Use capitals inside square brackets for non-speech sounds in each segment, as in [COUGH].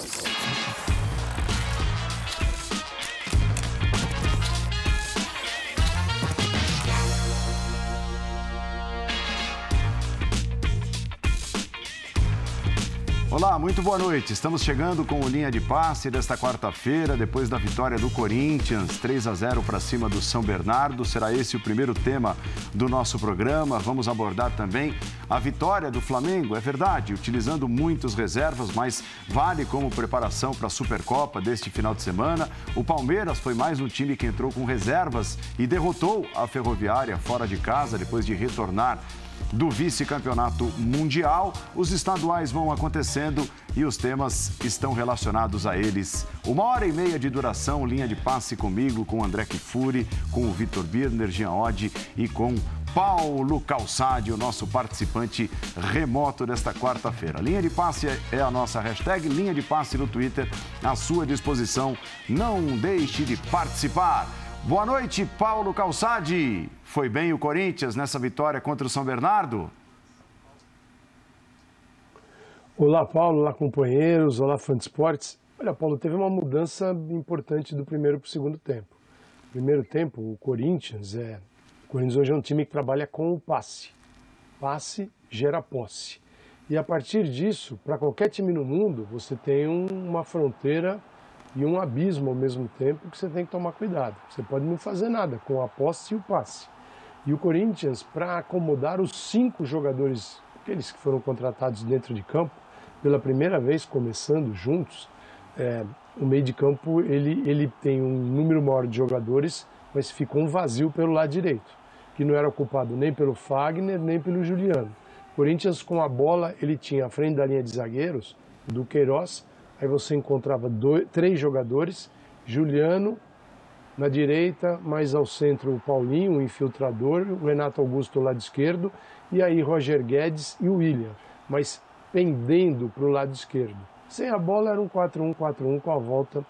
Thank you. Olá, muito boa noite. Estamos chegando com o linha de passe desta quarta-feira, depois da vitória do Corinthians, 3 a 0 para cima do São Bernardo. Será esse o primeiro tema do nosso programa. Vamos abordar também a vitória do Flamengo, é verdade, utilizando muitos reservas, mas vale como preparação para a Supercopa deste final de semana. O Palmeiras foi mais um time que entrou com reservas e derrotou a Ferroviária fora de casa depois de retornar do vice-campeonato mundial. Os estaduais vão acontecendo e os temas estão relacionados a eles. Uma hora e meia de duração, linha de passe comigo, com André Kifuri, com o Vitor Birner, Jean Oddi e com Paulo Calçade, o nosso participante remoto desta quarta-feira. Linha de passe é a nossa hashtag, linha de passe no Twitter, à sua disposição. Não deixe de participar. Boa noite, Paulo Calçade. Foi bem o Corinthians nessa vitória contra o São Bernardo? Olá, Paulo. Olá, companheiros. Olá, fã de esportes. Olha, Paulo, teve uma mudança importante do primeiro para o segundo tempo. Primeiro tempo, o Corinthians é. O Corinthians hoje é um time que trabalha com o passe. Passe gera posse. E a partir disso, para qualquer time no mundo, você tem uma fronteira e um abismo ao mesmo tempo que você tem que tomar cuidado. Você pode não fazer nada com a posse e o passe. E o Corinthians, para acomodar os cinco jogadores, aqueles que foram contratados dentro de campo, pela primeira vez começando juntos, é, o meio de campo ele, ele tem um número maior de jogadores, mas ficou um vazio pelo lado direito, que não era ocupado nem pelo Fagner, nem pelo Juliano. O Corinthians com a bola, ele tinha à frente da linha de zagueiros, do Queiroz, Aí você encontrava dois, três jogadores, Juliano na direita, mais ao centro o Paulinho, o infiltrador, o Renato Augusto do lado esquerdo, e aí Roger Guedes e o William, mas pendendo para o lado esquerdo. Sem a bola era um 4-1-4-1 com a volta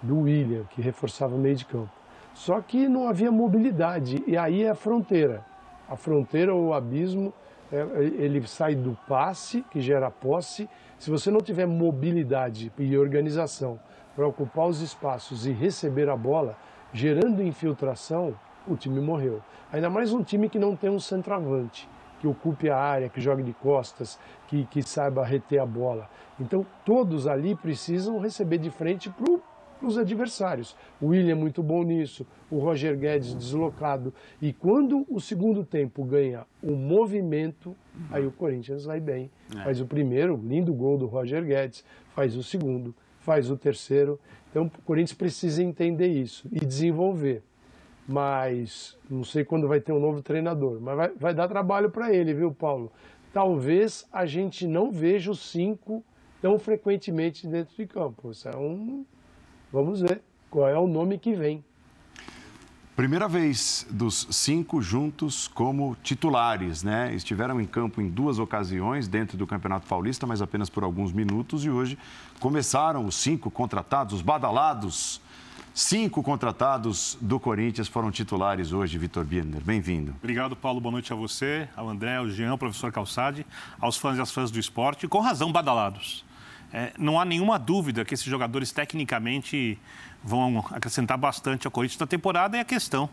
do William, que reforçava o meio de campo. Só que não havia mobilidade, e aí é a fronteira. A fronteira ou o abismo, é, ele sai do passe, que gera posse, se você não tiver mobilidade e organização para ocupar os espaços e receber a bola, gerando infiltração, o time morreu. Ainda mais um time que não tem um centroavante, que ocupe a área, que jogue de costas, que, que saiba reter a bola. Então, todos ali precisam receber de frente para os adversários. O William é muito bom nisso, o Roger Guedes deslocado. E quando o segundo tempo ganha o movimento, aí o Corinthians vai bem. É. Faz o primeiro, lindo gol do Roger Guedes, faz o segundo, faz o terceiro. Então o Corinthians precisa entender isso e desenvolver. Mas não sei quando vai ter um novo treinador, mas vai, vai dar trabalho para ele, viu, Paulo? Talvez a gente não veja os cinco tão frequentemente dentro de campo. Isso é um Vamos ver qual é o nome que vem. Primeira vez dos cinco juntos como titulares, né? Estiveram em campo em duas ocasiões dentro do Campeonato Paulista, mas apenas por alguns minutos. E hoje começaram os cinco contratados, os badalados. Cinco contratados do Corinthians foram titulares hoje, Vitor Birner. Bem-vindo. Obrigado, Paulo. Boa noite a você, ao André, ao Jean, ao professor Calçade, aos fãs e às fãs do esporte. Com razão, badalados. É, não há nenhuma dúvida que esses jogadores tecnicamente vão acrescentar bastante ao Corinthians na temporada e a questão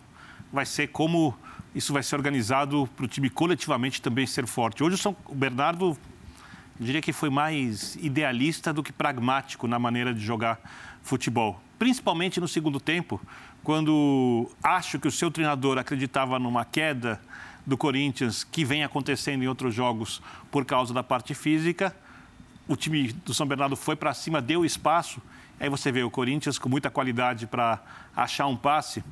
vai ser como isso vai ser organizado para o time coletivamente também ser forte. Hoje o São Bernardo diria que foi mais idealista do que pragmático na maneira de jogar futebol, principalmente no segundo tempo, quando acho que o seu treinador acreditava numa queda do Corinthians que vem acontecendo em outros jogos por causa da parte física o time do São Bernardo foi para cima, deu espaço. Aí você vê o Corinthians com muita qualidade para achar um passe,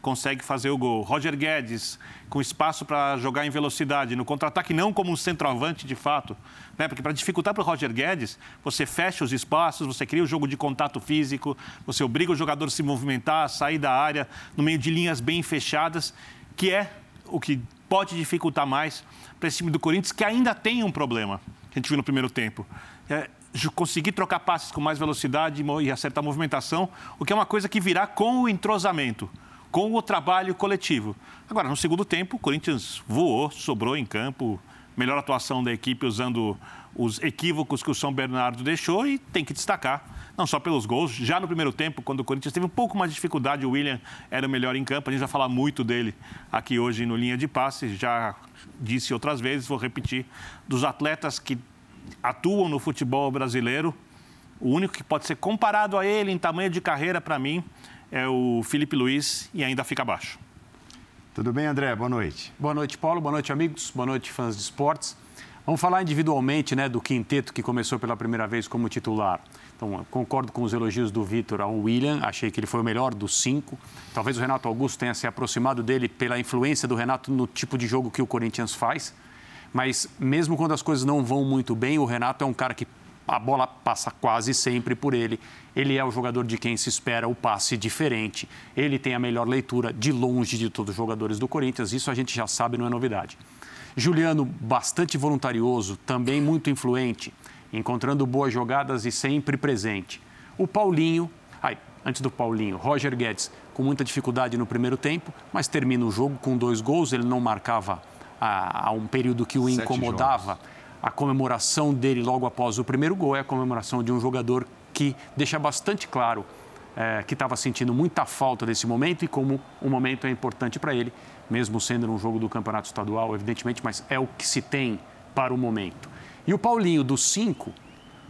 consegue fazer o gol. Roger Guedes com espaço para jogar em velocidade, no contra-ataque não como um centroavante de fato, né? porque para dificultar para o Roger Guedes, você fecha os espaços, você cria o um jogo de contato físico, você obriga o jogador a se movimentar, a sair da área no meio de linhas bem fechadas, que é o que pode dificultar mais para esse time do Corinthians, que ainda tem um problema que a gente viu no primeiro tempo. É, conseguir trocar passes com mais velocidade e acertar a movimentação, o que é uma coisa que virá com o entrosamento, com o trabalho coletivo. Agora, no segundo tempo, o Corinthians voou, sobrou em campo, melhor atuação da equipe usando os equívocos que o São Bernardo deixou e tem que destacar, não só pelos gols. Já no primeiro tempo, quando o Corinthians teve um pouco mais de dificuldade, o William era o melhor em campo. A gente vai falar muito dele aqui hoje no linha de passe. Já disse outras vezes, vou repetir, dos atletas que atuam no futebol brasileiro, o único que pode ser comparado a ele em tamanho de carreira, para mim, é o Felipe Luiz e ainda fica abaixo. Tudo bem, André? Boa noite. Boa noite, Paulo. Boa noite, amigos. Boa noite, fãs de esportes. Vamos falar individualmente né, do quinteto que começou pela primeira vez como titular. Então, concordo com os elogios do Vitor ao William, achei que ele foi o melhor dos cinco. Talvez o Renato Augusto tenha se aproximado dele pela influência do Renato no tipo de jogo que o Corinthians faz. Mas mesmo quando as coisas não vão muito bem, o Renato é um cara que a bola passa quase sempre por ele. Ele é o jogador de quem se espera o passe diferente. Ele tem a melhor leitura de longe de todos os jogadores do Corinthians. Isso a gente já sabe, não é novidade. Juliano, bastante voluntarioso, também muito influente, encontrando boas jogadas e sempre presente. O Paulinho, ai, antes do Paulinho, Roger Guedes, com muita dificuldade no primeiro tempo, mas termina o jogo com dois gols. Ele não marcava há, um período que o incomodava. Jogos a comemoração dele logo após o primeiro gol é a comemoração de um jogador que deixa bastante claro é, que estava sentindo muita falta desse momento e como o momento é importante para ele, mesmo sendo um jogo do campeonato estadual, evidentemente, mas é o que se tem para o momento. E o Paulinho, dos cinco,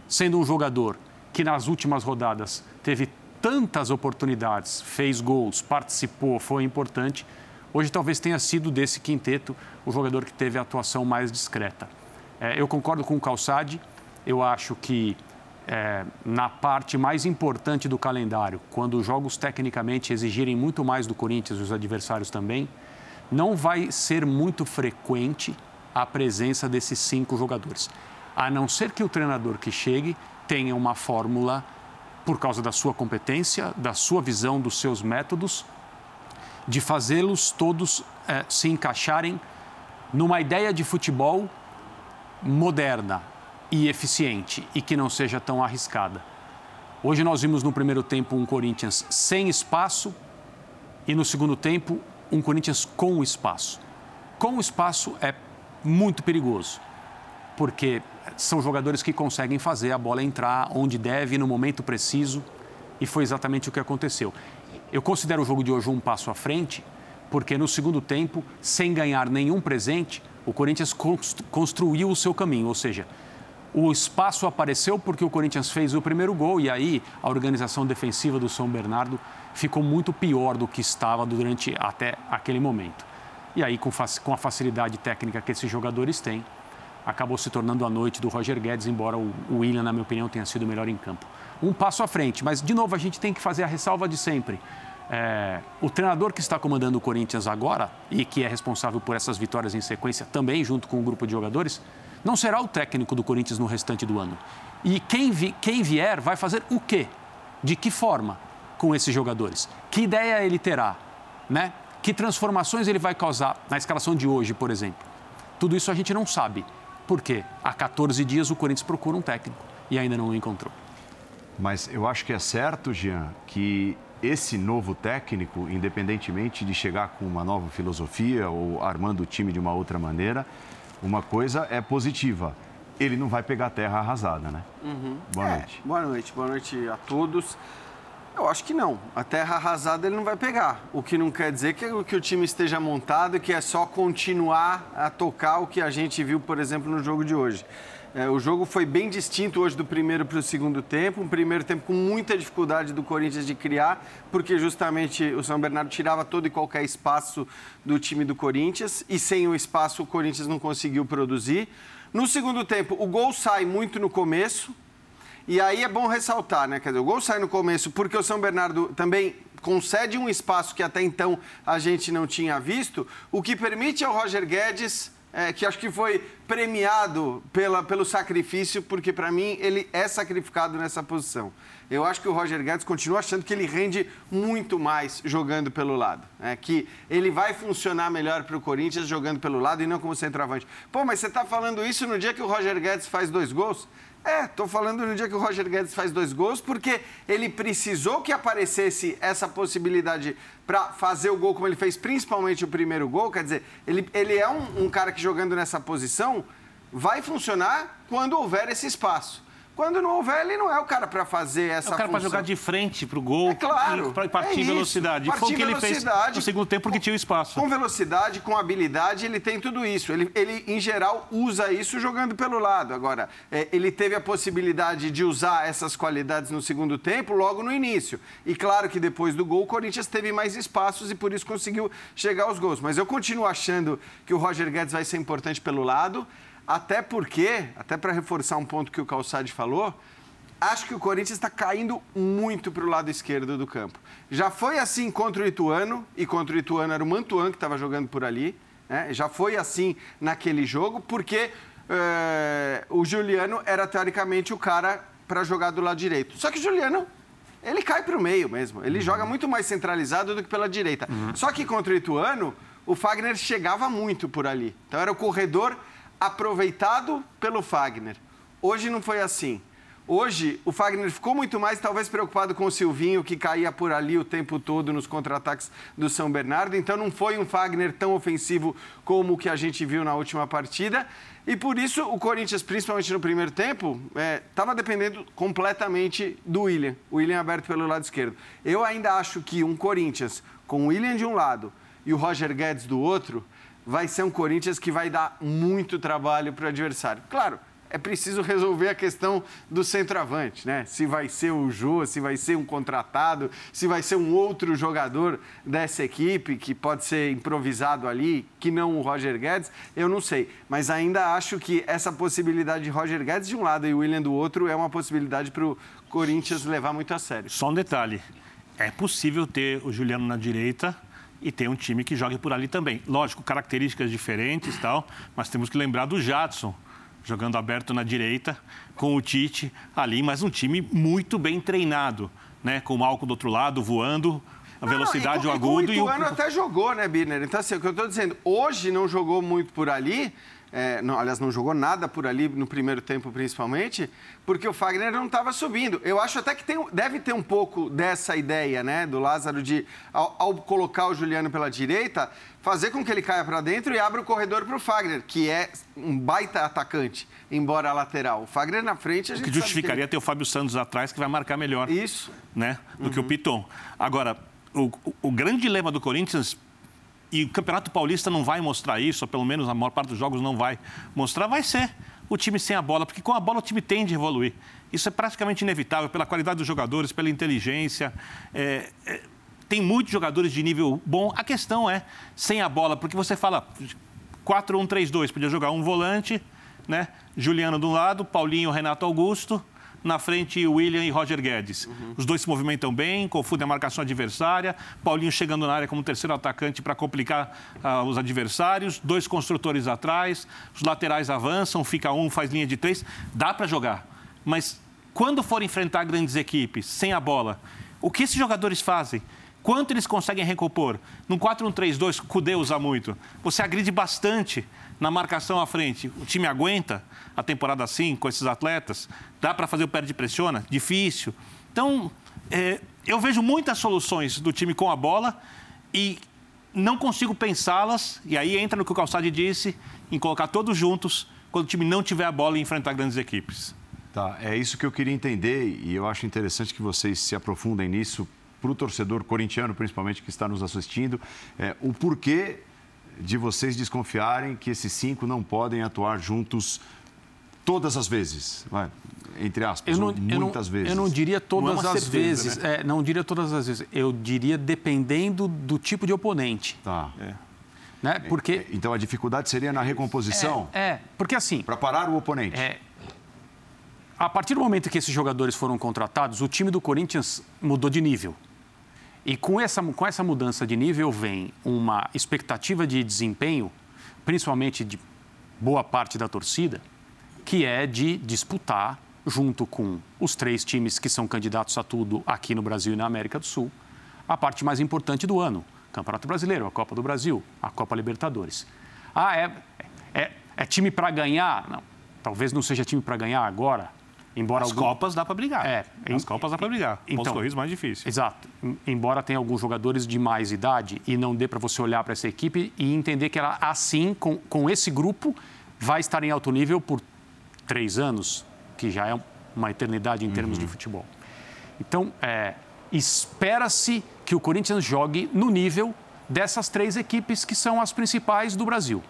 sendo um jogador que nas últimas rodadas teve tantas oportunidades, fez gols, participou, foi importante, hoje talvez tenha sido desse quinteto o jogador que teve a atuação mais discreta. É, eu concordo com o Calçade, eu acho que é, na parte mais importante do calendário, quando os jogos tecnicamente exigirem muito mais do Corinthians e os adversários também, não vai ser muito frequente a presença desses cinco jogadores. A não ser que o treinador que chegue tenha uma fórmula, por causa da sua competência, da sua visão, dos seus métodos, de fazê-los todos é, se encaixarem numa ideia de futebol moderna e eficiente e que não seja tão arriscada. Hoje nós vimos no primeiro tempo um Corinthians sem espaço e no segundo tempo um Corinthians com espaço. Com espaço é muito perigoso, porque são jogadores que conseguem fazer a bola entrar onde deve, no momento preciso, e foi exatamente o que aconteceu. Eu considero o jogo de hoje um passo à frente, porque no segundo tempo, sem ganhar nenhum presente, o Corinthians construiu o seu caminho, ou seja, o espaço apareceu porque o Corinthians fez o primeiro gol e aí a organização defensiva do São Bernardo ficou muito pior do que estava durante até aquele momento. E aí, com, a facilidade técnica que esses jogadores têm, acabou se tornando a noite do Roger Guedes, embora o William, na minha opinião, tenha sido melhor em campo. Um passo à frente, mas de novo a gente tem que fazer a ressalva de sempre. É, o treinador que está comandando o Corinthians agora e que é responsável por essas vitórias em sequência, também junto com o grupo de jogadores, não será o técnico do Corinthians no restante do ano. E quem, vi, quem vier vai fazer o quê? De que forma com esses jogadores? Que ideia ele terá? Né? Que transformações ele vai causar na escalação de hoje, por exemplo? Tudo isso a gente não sabe. Por quê? Há 14 dias o Corinthians procura um técnico e ainda não o encontrou. Mas eu acho que é certo, Jean, que esse novo técnico, independentemente de chegar com uma nova filosofia ou armando o time de uma outra maneira, uma coisa é positiva. Ele não vai pegar terra arrasada, né? Uhum. Boa é, noite. Boa noite, boa noite a todos. Eu acho que não. A terra arrasada ele não vai pegar. O que não quer dizer que, que o time esteja montado e que é só continuar a tocar o que a gente viu, por exemplo, no jogo de hoje. É, o jogo foi bem distinto hoje do primeiro para o segundo tempo. Um primeiro tempo com muita dificuldade do Corinthians de criar, porque justamente o São Bernardo tirava todo e qualquer espaço do time do Corinthians e sem o espaço o Corinthians não conseguiu produzir. No segundo tempo, o gol sai muito no começo. E aí é bom ressaltar, né? Quer dizer, o gol sai no começo porque o São Bernardo também concede um espaço que até então a gente não tinha visto, o que permite ao Roger Guedes é, que acho que foi premiado pela, pelo sacrifício, porque para mim ele é sacrificado nessa posição. Eu acho que o Roger Guedes continua achando que ele rende muito mais jogando pelo lado. É, que ele vai funcionar melhor para o Corinthians jogando pelo lado e não como centroavante. Pô, mas você está falando isso no dia que o Roger Guedes faz dois gols? É, estou falando no dia que o Roger Guedes faz dois gols, porque ele precisou que aparecesse essa possibilidade para fazer o gol como ele fez, principalmente o primeiro gol. Quer dizer, ele, ele é um, um cara que jogando nessa posição vai funcionar quando houver esse espaço. Quando não houver, ele não é o cara para fazer essa É o cara para função. jogar de frente para o gol É claro, e para partir é isso. velocidade. Partir Foi o que ele fez no segundo tempo porque tinha o espaço. Com velocidade, com habilidade, ele tem tudo isso. Ele, ele em geral, usa isso jogando pelo lado. Agora, é, ele teve a possibilidade de usar essas qualidades no segundo tempo logo no início. E claro que depois do gol, o Corinthians teve mais espaços e por isso conseguiu chegar aos gols. Mas eu continuo achando que o Roger Guedes vai ser importante pelo lado, até porque, até para reforçar um ponto que o Calçade falou, acho que o Corinthians está caindo muito para o lado esquerdo do campo. Já foi assim contra o Ituano, e contra o Ituano era o Mantuan que estava jogando por ali. né? Já foi assim naquele jogo, porque eh, o Juliano era teoricamente o cara para jogar do lado direito. Só que o Juliano ele cai para o meio mesmo. Ele joga muito mais centralizado do que pela direita. Só que contra o Ituano, o Fagner chegava muito por ali. Então era o corredor aproveitado pelo Fagner. Hoje não foi assim. Hoje, o Fagner ficou muito mais, talvez, preocupado com o Silvinho, que caía por ali o tempo todo nos contra-ataques do São Bernardo. Então, não foi um Fagner tão ofensivo como o que a gente viu na última partida. E por isso, o Corinthians, principalmente no primeiro tempo, estava dependendo completamente do William. O William aberto pelo lado esquerdo. Eu ainda acho que um Corinthians com o William de um lado e o Roger Guedes do outro vai ser um Corinthians que vai dar muito trabalho para o adversário. Claro, é preciso resolver a questão do centroavante, né? Se vai ser o Jô, se vai ser um contratado, se vai ser um outro jogador dessa equipe que pode ser improvisado ali, que não o Roger Guedes, eu não sei. Mas ainda acho que essa possibilidade de Roger Guedes de um lado e o William do outro é uma possibilidade para o Corinthians levar muito a sério. Só um detalhe: é possível ter o Juliano na direita e ter um time que jogue por ali também. Lógico, características diferentes e tal, mas temos que lembrar do Jadson jogando aberto na direita, com o Tite ali, mas um time muito bem treinado, né? Com o Malco do outro lado, voando, a velocidade, não, o agudo e, com, e o. o Ituano até jogou, né, Birner? Então, assim, o que eu estou dizendo, hoje não jogou muito por ali, é, não, aliás, não jogou nada por ali no primeiro tempo, principalmente, porque o Fagner não estava subindo. Eu acho até que tem, deve ter um pouco dessa ideia, né, do Lázaro, de, ao, ao colocar o Juliano pela direita, fazer com que ele caia para dentro e abra o corredor para o Fagner, que é um baita atacante, embora lateral. O Fagner na frente, a O gente que sabe justificaria ele- ter o Fábio Santos atrás, que vai marcar melhor. Isso. né, do que o Piton. Agora, o, o grande dilema do Corinthians, e o Campeonato Paulista não vai mostrar isso, ou pelo menos a maior parte dos jogos não vai mostrar, vai ser o time sem a bola, porque com a bola o time tende a evoluir. Isso é praticamente inevitável pela qualidade dos jogadores, pela inteligência. É, é, tem muitos jogadores de nível bom. A questão é sem a bola, porque você fala 4-1-3-2, podia jogar um volante, né? Juliano de um lado, Paulinho, Renato Augusto, na frente William e Roger Guedes. Os dois se movimentam bem, confundem a marcação adversária. Paulinho chegando na área como terceiro atacante para complicar ah, os adversários. Dois construtores atrás, os laterais avançam, fica um, faz linha de três. Dá para jogar. Mas quando for enfrentar grandes equipes sem a bola, o que esses jogadores fazem? Quanto eles conseguem recompor? No 4-1-3-2, o Cudê usa muito. Você agride bastante na marcação à frente. O time aguenta a temporada assim, com esses atletas? Dá para fazer o perde-pressiona? Difícil. Então, é, eu vejo muitas soluções do time com a bola e não consigo pensá-las, e aí entra no que o Calçade disse, em colocar todos juntos quando o time não tiver a bola e enfrentar grandes equipes. Tá, é isso que eu queria entender e eu acho interessante que vocês se aprofundem nisso para o torcedor corintiano, principalmente, que está nos assistindo, é, o porquê de vocês desconfiarem que esses cinco não podem atuar juntos todas as vezes, vai, entre aspas, não, ou eu, não, muitas vezes. eu não diria todas Não é as certeza, vezes. É, não diria todas as vezes. Eu diria dependendo do tipo de oponente. Tá. Né? Porque. Então a dificuldade seria na recomposição É, é, porque assim. para parar o oponente. É, a partir do momento que esses jogadores foram contratados, o time do Corinthians mudou de nível. E com essa, com essa mudança de nível vem uma expectativa de desempenho, principalmente de boa parte da torcida, que é de disputar, junto com os três times que são candidatos a tudo aqui no Brasil e na América do Sul, a parte mais importante do ano: Campeonato Brasileiro, a Copa do Brasil, a Copa Libertadores. Ah, é, é, é time para ganhar? Não, talvez não seja time para ganhar agora, embora As algum- Copas dá para brigar. É, As em- Copas dá para brigar. então- Pontos corridos mais difícil. Exato. Em- Embora tenha alguns jogadores de mais idade e não dê para você olhar para essa equipe e entender que ela, assim, com, com esse grupo, vai estar em alto nível por três anos, que já é uma eternidade em termos uhum. de futebol. Então, é, espera-se que o Corinthians jogue no nível dessas três equipes que são as principais do Brasil.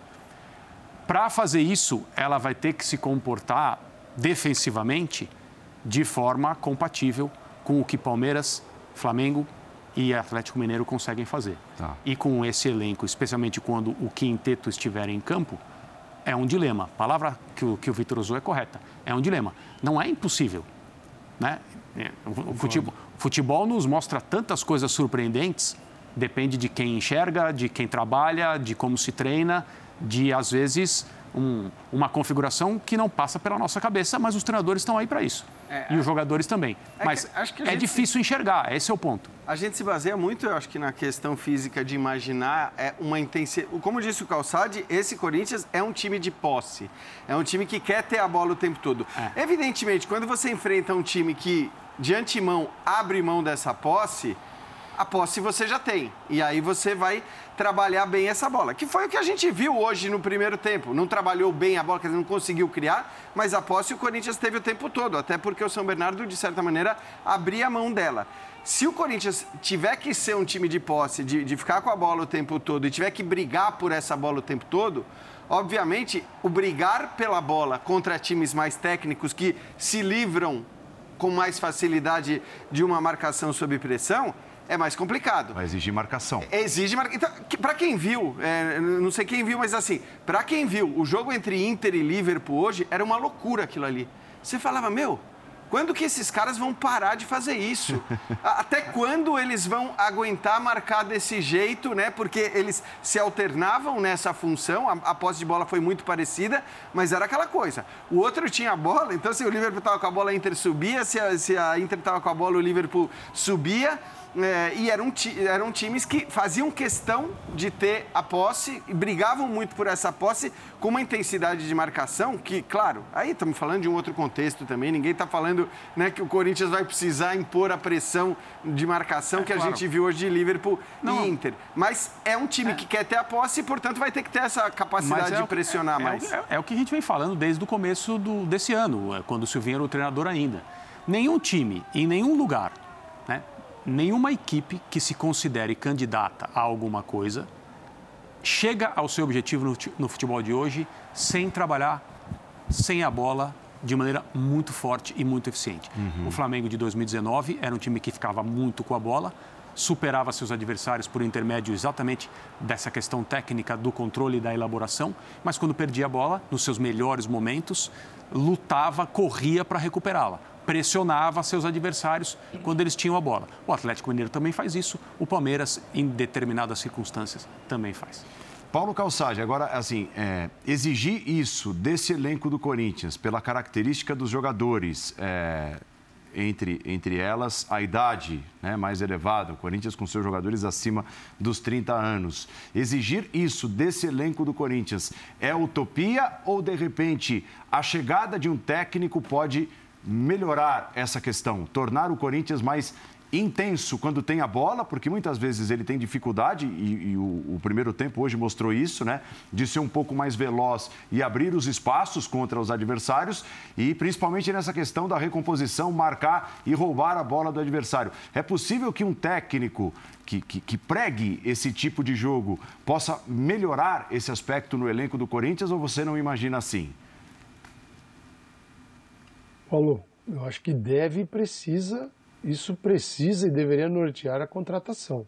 Para fazer isso, ela vai ter que se comportar defensivamente de forma compatível com o que Palmeiras, Flamengo e Atlético Mineiro conseguem fazer. Tá. E com esse elenco, especialmente quando o quinteto estiver em campo, é um dilema. A palavra que o, que o Vitor usou é correta. É um dilema. Não é impossível. Né? É, o futebol, futebol nos mostra tantas coisas surpreendentes. Depende de quem enxerga, de quem trabalha, de como se treina, de às vezes um, uma configuração que não passa pela nossa cabeça, mas os treinadores estão aí para isso. É, e os jogadores também. É mas é difícil enxergar, esse é o ponto. A gente se baseia muito, eu acho que na questão física de imaginar é uma intensidade. Como disse o Calçade, esse Corinthians é um time de posse. É um time que quer ter a bola o tempo todo. É. Evidentemente, quando você enfrenta um time que de antemão abre mão dessa posse, a posse você já tem. E aí você vai trabalhar bem essa bola. Que foi o que a gente viu hoje no primeiro tempo. Não trabalhou bem a bola, quer dizer, não conseguiu criar, mas a posse o Corinthians teve o tempo todo. Até porque o São Bernardo, de certa maneira, abria a mão dela. Se o Corinthians tiver que ser um time de posse, de, de ficar com a bola o tempo todo e tiver que brigar por essa bola o tempo todo, obviamente, o brigar pela bola contra times mais técnicos que se livram com mais facilidade de uma marcação sob pressão, é mais complicado. Vai exigir marcação. Exige marcação. Então, para quem viu, é, não sei quem viu, mas assim, para quem viu, o jogo entre Inter e Liverpool hoje era uma loucura aquilo ali. Você falava, meu, quando que esses caras vão parar de fazer isso? [LAUGHS] Até quando eles vão aguentar marcar desse jeito, né? Porque eles se alternavam nessa função, a, a posse de bola foi muito parecida, mas era aquela coisa. O outro tinha a bola, então se o Liverpool estava com a bola, a Inter subia, se a, se a Inter estava com a bola, o Liverpool subia. É, e eram, eram times que faziam questão de ter a posse e brigavam muito por essa posse com uma intensidade de marcação que, claro, aí estamos falando de um outro contexto também. Ninguém está falando né, que o Corinthians vai precisar impor a pressão de marcação é, que a gente viu hoje de Liverpool Não. e Inter. Mas é um time é. que quer ter a posse e, portanto, vai ter que ter essa capacidade é de pressionar é, mais. É, é, o que a gente vem falando desde o começo do, desse ano, quando o Silvinho era o treinador ainda. Nenhum time, em nenhum lugar, né, nenhuma equipe que se considere candidata a alguma coisa chega ao seu objetivo no futebol de hoje sem trabalhar sem a bola de maneira muito forte e muito eficiente. Uhum. O Flamengo de 2019 era um time que ficava muito com a bola, superava seus adversários por intermédio exatamente dessa questão técnica do controle e da elaboração, mas quando perdia a bola, nos seus melhores momentos, lutava, corria para recuperá-la pressionava seus adversários quando eles tinham a bola. O Atlético Mineiro também faz isso, o Palmeiras, em determinadas circunstâncias, também faz. Paulo Calçade, agora, assim, é, exigir isso desse elenco do Corinthians, pela característica dos jogadores, é, entre, entre elas a idade né, mais elevada, o Corinthians com seus jogadores acima dos 30 anos. Exigir isso desse elenco do Corinthians é utopia ou, de repente, a chegada de um técnico pode melhorar essa questão, tornar o Corinthians mais intenso quando tem a bola, porque muitas vezes ele tem dificuldade, e, e o, o, primeiro tempo hoje mostrou isso, né? De ser um pouco mais veloz e abrir os espaços contra os adversários, e principalmente nessa questão da recomposição, marcar e roubar a bola do adversário. É possível que um técnico que, que, que pregue esse tipo de jogo possa melhorar esse aspecto no elenco do Corinthians, ou você não imagina assim? Paulo, eu acho que deve e precisa, isso precisa e deveria nortear a contratação.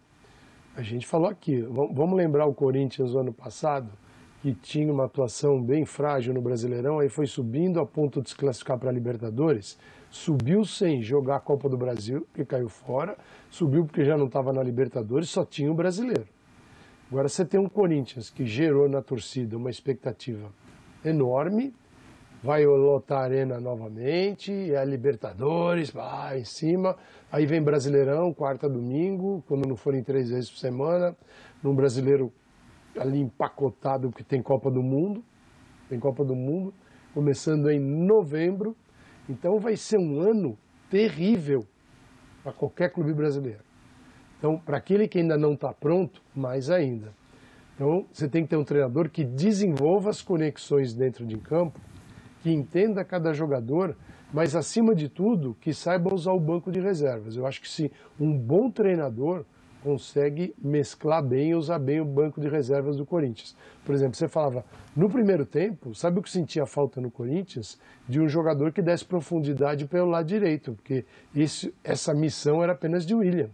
A gente falou aqui, vamos lembrar o Corinthians no ano passado, que tinha uma atuação bem frágil no Brasileirão, aí foi subindo a ponto de se classificar para a Libertadores, subiu sem jogar a Copa do Brasil, que caiu fora, subiu porque já não estava na Libertadores, só tinha o brasileiro. Agora você tem um Corinthians que gerou na torcida uma expectativa enorme, vai lotar a arena novamente, é a Libertadores, vai em cima, aí vem Brasileirão, quarta domingo, quando não forem três vezes por semana, num brasileiro ali empacotado, porque tem Copa do Mundo, tem Copa do Mundo, começando em novembro, então vai ser um ano terrível para qualquer clube brasileiro. Então, para aquele que ainda não está pronto, mais ainda. Então, você tem que ter um treinador que desenvolva as conexões dentro de campo, que entenda cada jogador, mas acima de tudo, que saiba usar o banco de reservas. Eu acho que se um bom treinador consegue mesclar bem e usar bem o banco de reservas do Corinthians. Por exemplo, você falava, no primeiro tempo, sabe o que sentia falta no Corinthians? De um jogador que desse profundidade pelo lado direito, porque isso, essa missão era apenas de William.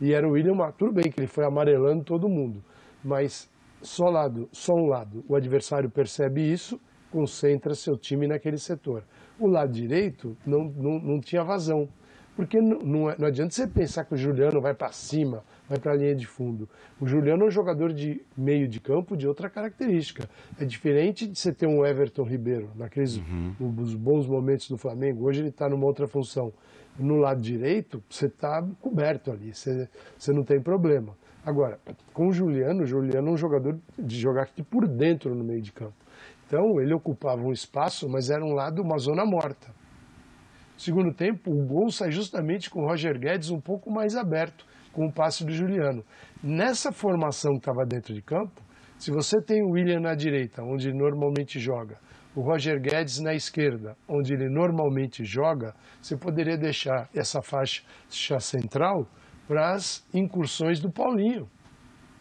E era o William, tudo bem que ele foi amarelando todo mundo, mas só, lado, só um lado, o adversário percebe isso, concentra seu time naquele setor. O lado direito não, não, não tinha vazão. Porque não, não, é, não, adianta você pensar que o Juliano vai para cima, vai para a linha de fundo. O Juliano é um jogador de meio de campo de outra característica. É diferente de você ter um Everton Ribeiro, naqueles uhum. nos bons momentos do Flamengo. Hoje ele está numa outra função. No lado direito, você está coberto ali, você, você não tem problema. Agora, com o Juliano, o Juliano é um jogador de jogar aqui por dentro no meio de campo. Então, ele ocupava um espaço, mas era um lado, uma zona morta. Segundo tempo, o gol sai justamente com o Roger Guedes um pouco mais aberto, com o passe do Juliano. Nessa formação que estava dentro de campo, se você tem o William na direita, onde ele normalmente joga, o Roger Guedes na esquerda, onde ele normalmente joga, você poderia deixar essa faixa central para as incursões do Paulinho,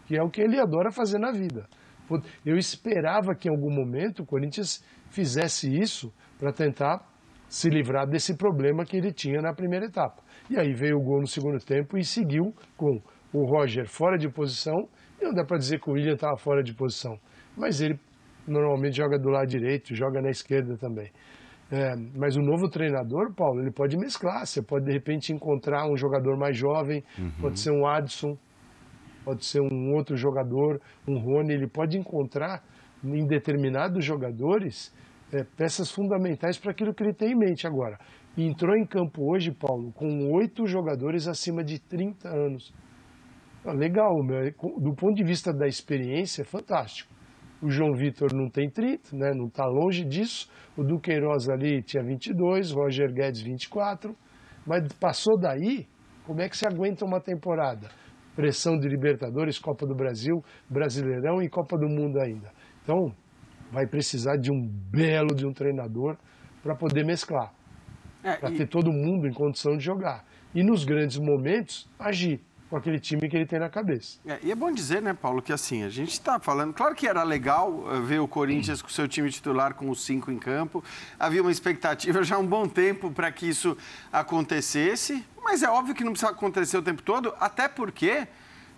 que é o que ele adora fazer na vida. Eu esperava que em algum momento o Corinthians fizesse isso para tentar se livrar desse problema que ele tinha na primeira etapa. E aí veio o gol no segundo tempo e seguiu com o Roger fora de posição. Não dá para dizer que o William estava fora de posição, mas ele normalmente joga do lado direito, joga na esquerda também. É, mas o novo treinador, Paulo, ele pode mesclar. Você pode, de repente, encontrar um jogador mais jovem, uhum. pode ser um Adson, pode ser um outro jogador, um Rony. Ele pode encontrar em determinados jogadores é, peças fundamentais para aquilo que ele tem em mente agora. entrou em campo hoje, Paulo, com oito jogadores acima de 30 anos. Ah, legal, meu, do ponto de vista da experiência, é fantástico. O João Vitor não tem 30, né? não está longe disso. O Duqueiroz ali tinha 22, Roger Guedes 24. Mas passou daí, como é que se aguenta uma temporada? Pressão de Libertadores, Copa do Brasil, Brasileirão e Copa do Mundo ainda. Então, vai precisar de um belo de um treinador para poder mesclar. É, para e... ter todo mundo em condição de jogar. E nos grandes momentos, agir com aquele time que ele tem na cabeça. É, e é bom dizer, né, Paulo, que assim, a gente está falando. Claro que era legal eh, ver o Corinthians com seu time titular com os cinco em campo. Havia uma expectativa já há um bom tempo para que isso acontecesse. Mas é óbvio que não precisa acontecer o tempo todo, até porque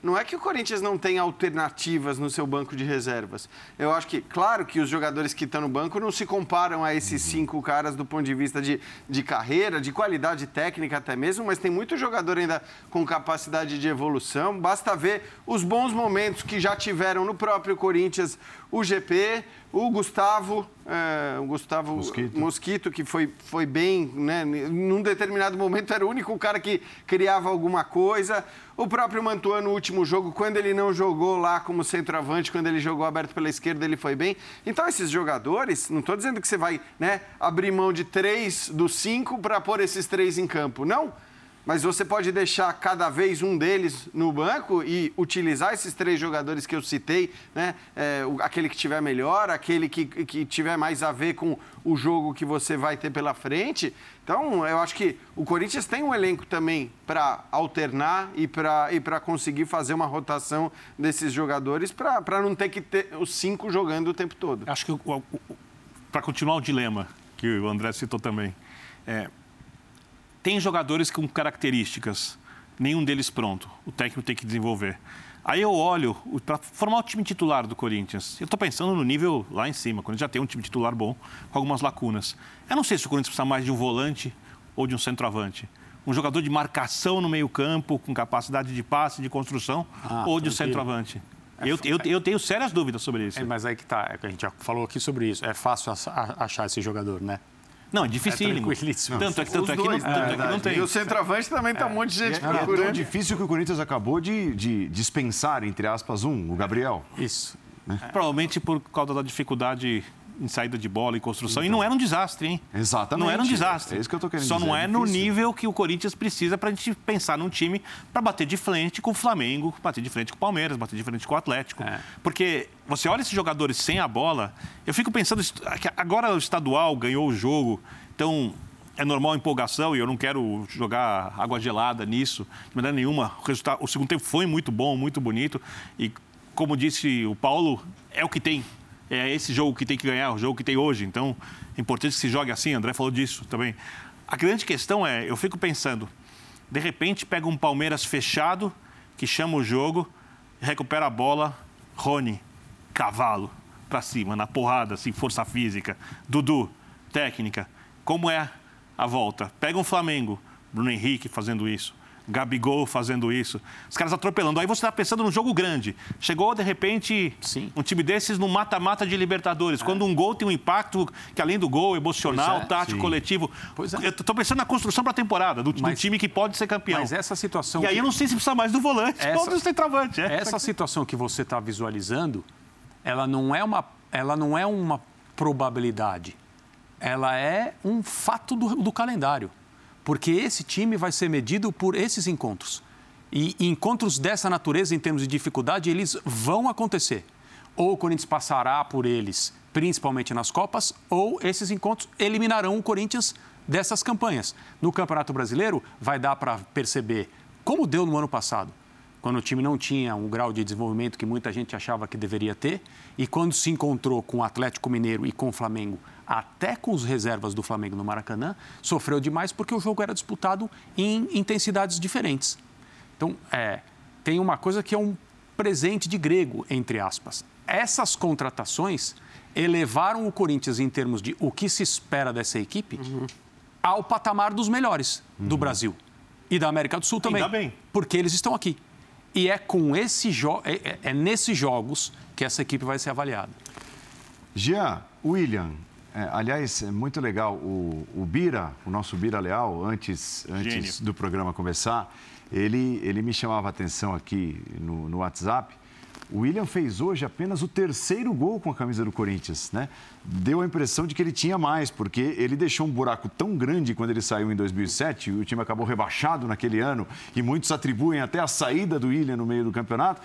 não é que o Corinthians não tem alternativas no seu banco de reservas. Eu acho que, claro que os jogadores que estão no banco não se comparam a esses uhum. cinco caras do ponto de vista de, de carreira, de qualidade técnica até mesmo, mas tem muito jogador ainda com capacidade de evolução. Basta ver os bons momentos que já tiveram no próprio Corinthians, o GP, o Gustavo, é, o Gustavo Mosquito. Mosquito, que foi, foi bem, né? Num determinado momento era o único cara que criava alguma coisa. O próprio Mantuan no último jogo, quando ele não jogou lá como centroavante, quando ele jogou aberto pela esquerda, ele foi bem. Então, esses jogadores, não estou dizendo que você vai né, abrir mão de três dos cinco para pôr esses três em campo. Não mas você pode deixar cada vez um deles no banco e utilizar esses três jogadores que eu citei, né? É, aquele que tiver melhor, aquele que, que tiver mais a ver com o jogo que você vai ter pela frente. Então, eu acho que o Corinthians tem um elenco também para alternar e para e conseguir fazer uma rotação desses jogadores para não ter que ter os cinco jogando o tempo todo. Acho que para continuar o dilema que o André citou também, é, tem jogadores com características, nenhum deles pronto. O técnico tem que desenvolver. Aí eu olho para formar o time titular do Corinthians. Eu estou pensando no nível lá em cima, quando já tem um time titular bom, com algumas lacunas. Eu não sei se o Corinthians precisa mais de um volante ou de um centroavante. Um jogador de marcação no meio-campo, com capacidade de passe, de construção, ah, ou de um centroavante. É, eu, eu, eu, tenho sérias dúvidas sobre isso. É, mas aí que tá, é a gente já falou aqui sobre isso. É fácil achar esse jogador, né? Não, é dificílimo. É tanto é que, tanto é que, não, tanto é que não tem. E o centroavante também está um monte de gente é, procurando. É tão difícil que o Corinthians acabou de, de dispensar, entre aspas, um, o Gabriel. Isso. É. Provavelmente por causa da dificuldade em saída de bola e construção. Então. E não era um desastre, hein? Exatamente. Não era um desastre. É isso que eu tô querendo Só dizer. não é, é no nível que o Corinthians precisa para a gente pensar num time para bater de frente com o Flamengo, bater de frente com o Palmeiras, bater de frente com o Atlético. É. Porque você olha esses jogadores sem a bola, eu fico pensando que agora o estadual ganhou o jogo, então é normal a empolgação e eu não quero jogar água gelada nisso, de maneira nenhuma. O, resultado, o segundo tempo foi muito bom, muito bonito e, como disse o Paulo, é o que tem é esse jogo que tem que ganhar, o jogo que tem hoje. Então, é importante que se jogue assim. André falou disso também. A grande questão é, eu fico pensando, de repente pega um Palmeiras fechado, que chama o jogo, recupera a bola, Rony, cavalo, para cima, na porrada, assim, força física. Dudu, técnica. Como é a volta? Pega um Flamengo, Bruno Henrique fazendo isso. Gabigol fazendo isso. Os caras atropelando. Aí você está pensando num jogo grande. Chegou, de repente, Sim. um time desses no mata-mata de Libertadores. É. Quando um gol tem um impacto que, além do gol, emocional, é. tático, Sim. coletivo. Pois é. Eu estou pensando na construção para a temporada, do, mas, do, time que pode ser campeão. Mas essa situação. E aí eu não sei se precisa mais do volante essa, [LAUGHS] ou do centroavante. É. Essa situação que você está visualizando, ela não é uma, ela não é uma probabilidade. Ela é um fato do, do calendário porque esse time vai ser medido por esses encontros. E encontros dessa natureza, em termos de dificuldade, eles vão acontecer. Ou o Corinthians passará por eles, principalmente nas Copas, ou esses encontros eliminarão o Corinthians dessas campanhas. No Campeonato Brasileiro, vai dar para perceber, como deu no ano passado, quando o time não tinha um grau de desenvolvimento que muita gente achava que deveria ter, e quando se encontrou com o Atlético Mineiro e com o Flamengo até com os reservas do Flamengo no Maracanã, sofreu demais porque o jogo era disputado em intensidades diferentes. Então, é, tem uma coisa que é um presente de grego, entre aspas. Essas contratações elevaram o Corinthians em termos de o que se espera dessa equipe uhum. ao patamar dos melhores uhum. do Brasil e da América do Sul também. Ainda bem. Porque eles estão aqui. E é com esse jo é, é, é nesses jogos que essa equipe vai ser avaliada. Jean, William, é, aliás, é muito legal. O, o, Bira, o nosso Bira Leal, antes, antes do programa começar, ele, ele me chamava a atenção aqui no, no WhatsApp. O William fez hoje apenas o terceiro gol com a camisa do Corinthians, né? Deu a impressão de que ele tinha mais, porque ele deixou um buraco tão grande quando ele saiu em 2007, e o time acabou rebaixado naquele ano, e muitos atribuem até a saída do William no meio do campeonato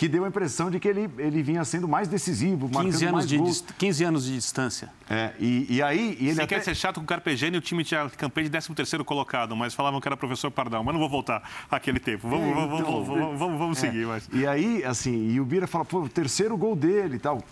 que deu a impressão de que ele, ele vinha sendo mais decisivo, 15 anos de gols. 15 anos de distância. É, e, e aí... E ele Sem até... quer ser chato com o Carpegiani, o time tinha campanha de 13º colocado, mas falavam que era professor Pardal. Mas não vou voltar àquele tempo. Vamos, é, vamos, então, vamos, vamos, vamos, é. seguir. Mas... E aí, assim, e o Bira fala, pô, o terceiro gol dele e tal,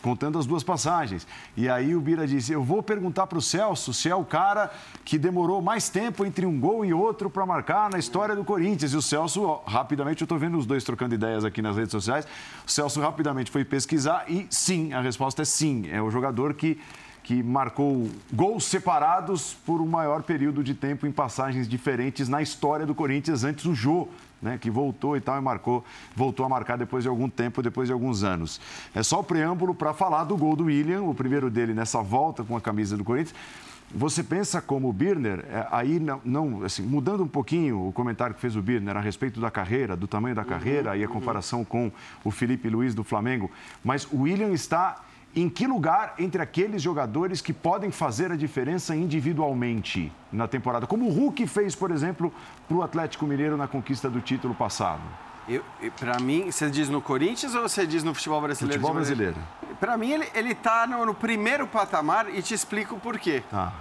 contando as duas passagens. E aí o Bira disse, eu vou perguntar para o Celso se é o cara que demorou mais tempo entre um gol e outro para marcar na história do Corinthians. E o Celso, ó, rapidamente, eu estou vendo os dois trocando ideias aqui nas redes sociais. O Celso rapidamente foi pesquisar e sim, a resposta é sim. É o jogador que, que marcou gols separados por um maior período de tempo em passagens diferentes na história do Corinthians antes do Jô. Né, que voltou e tal e marcou, voltou a marcar depois de algum tempo, depois de alguns anos. É só o preâmbulo para falar do gol do William, o primeiro dele nessa volta com a camisa do Corinthians. Você pensa como o Birner, é, aí não, não, assim, mudando um pouquinho o comentário que fez o Birner a respeito da carreira, do tamanho da uhum, carreira uhum, e a comparação uhum. com o Felipe Luiz do Flamengo, mas o William está em que lugar entre aqueles jogadores que podem fazer a diferença individualmente na temporada? Como o Hulk fez, por exemplo, para o Atlético Mineiro na conquista do título passado? Para mim, você diz no Corinthians ou você diz no futebol brasileiro? Futebol brasileiro. Para mim, ele está no, no, primeiro patamar e te explico por quê. Ah.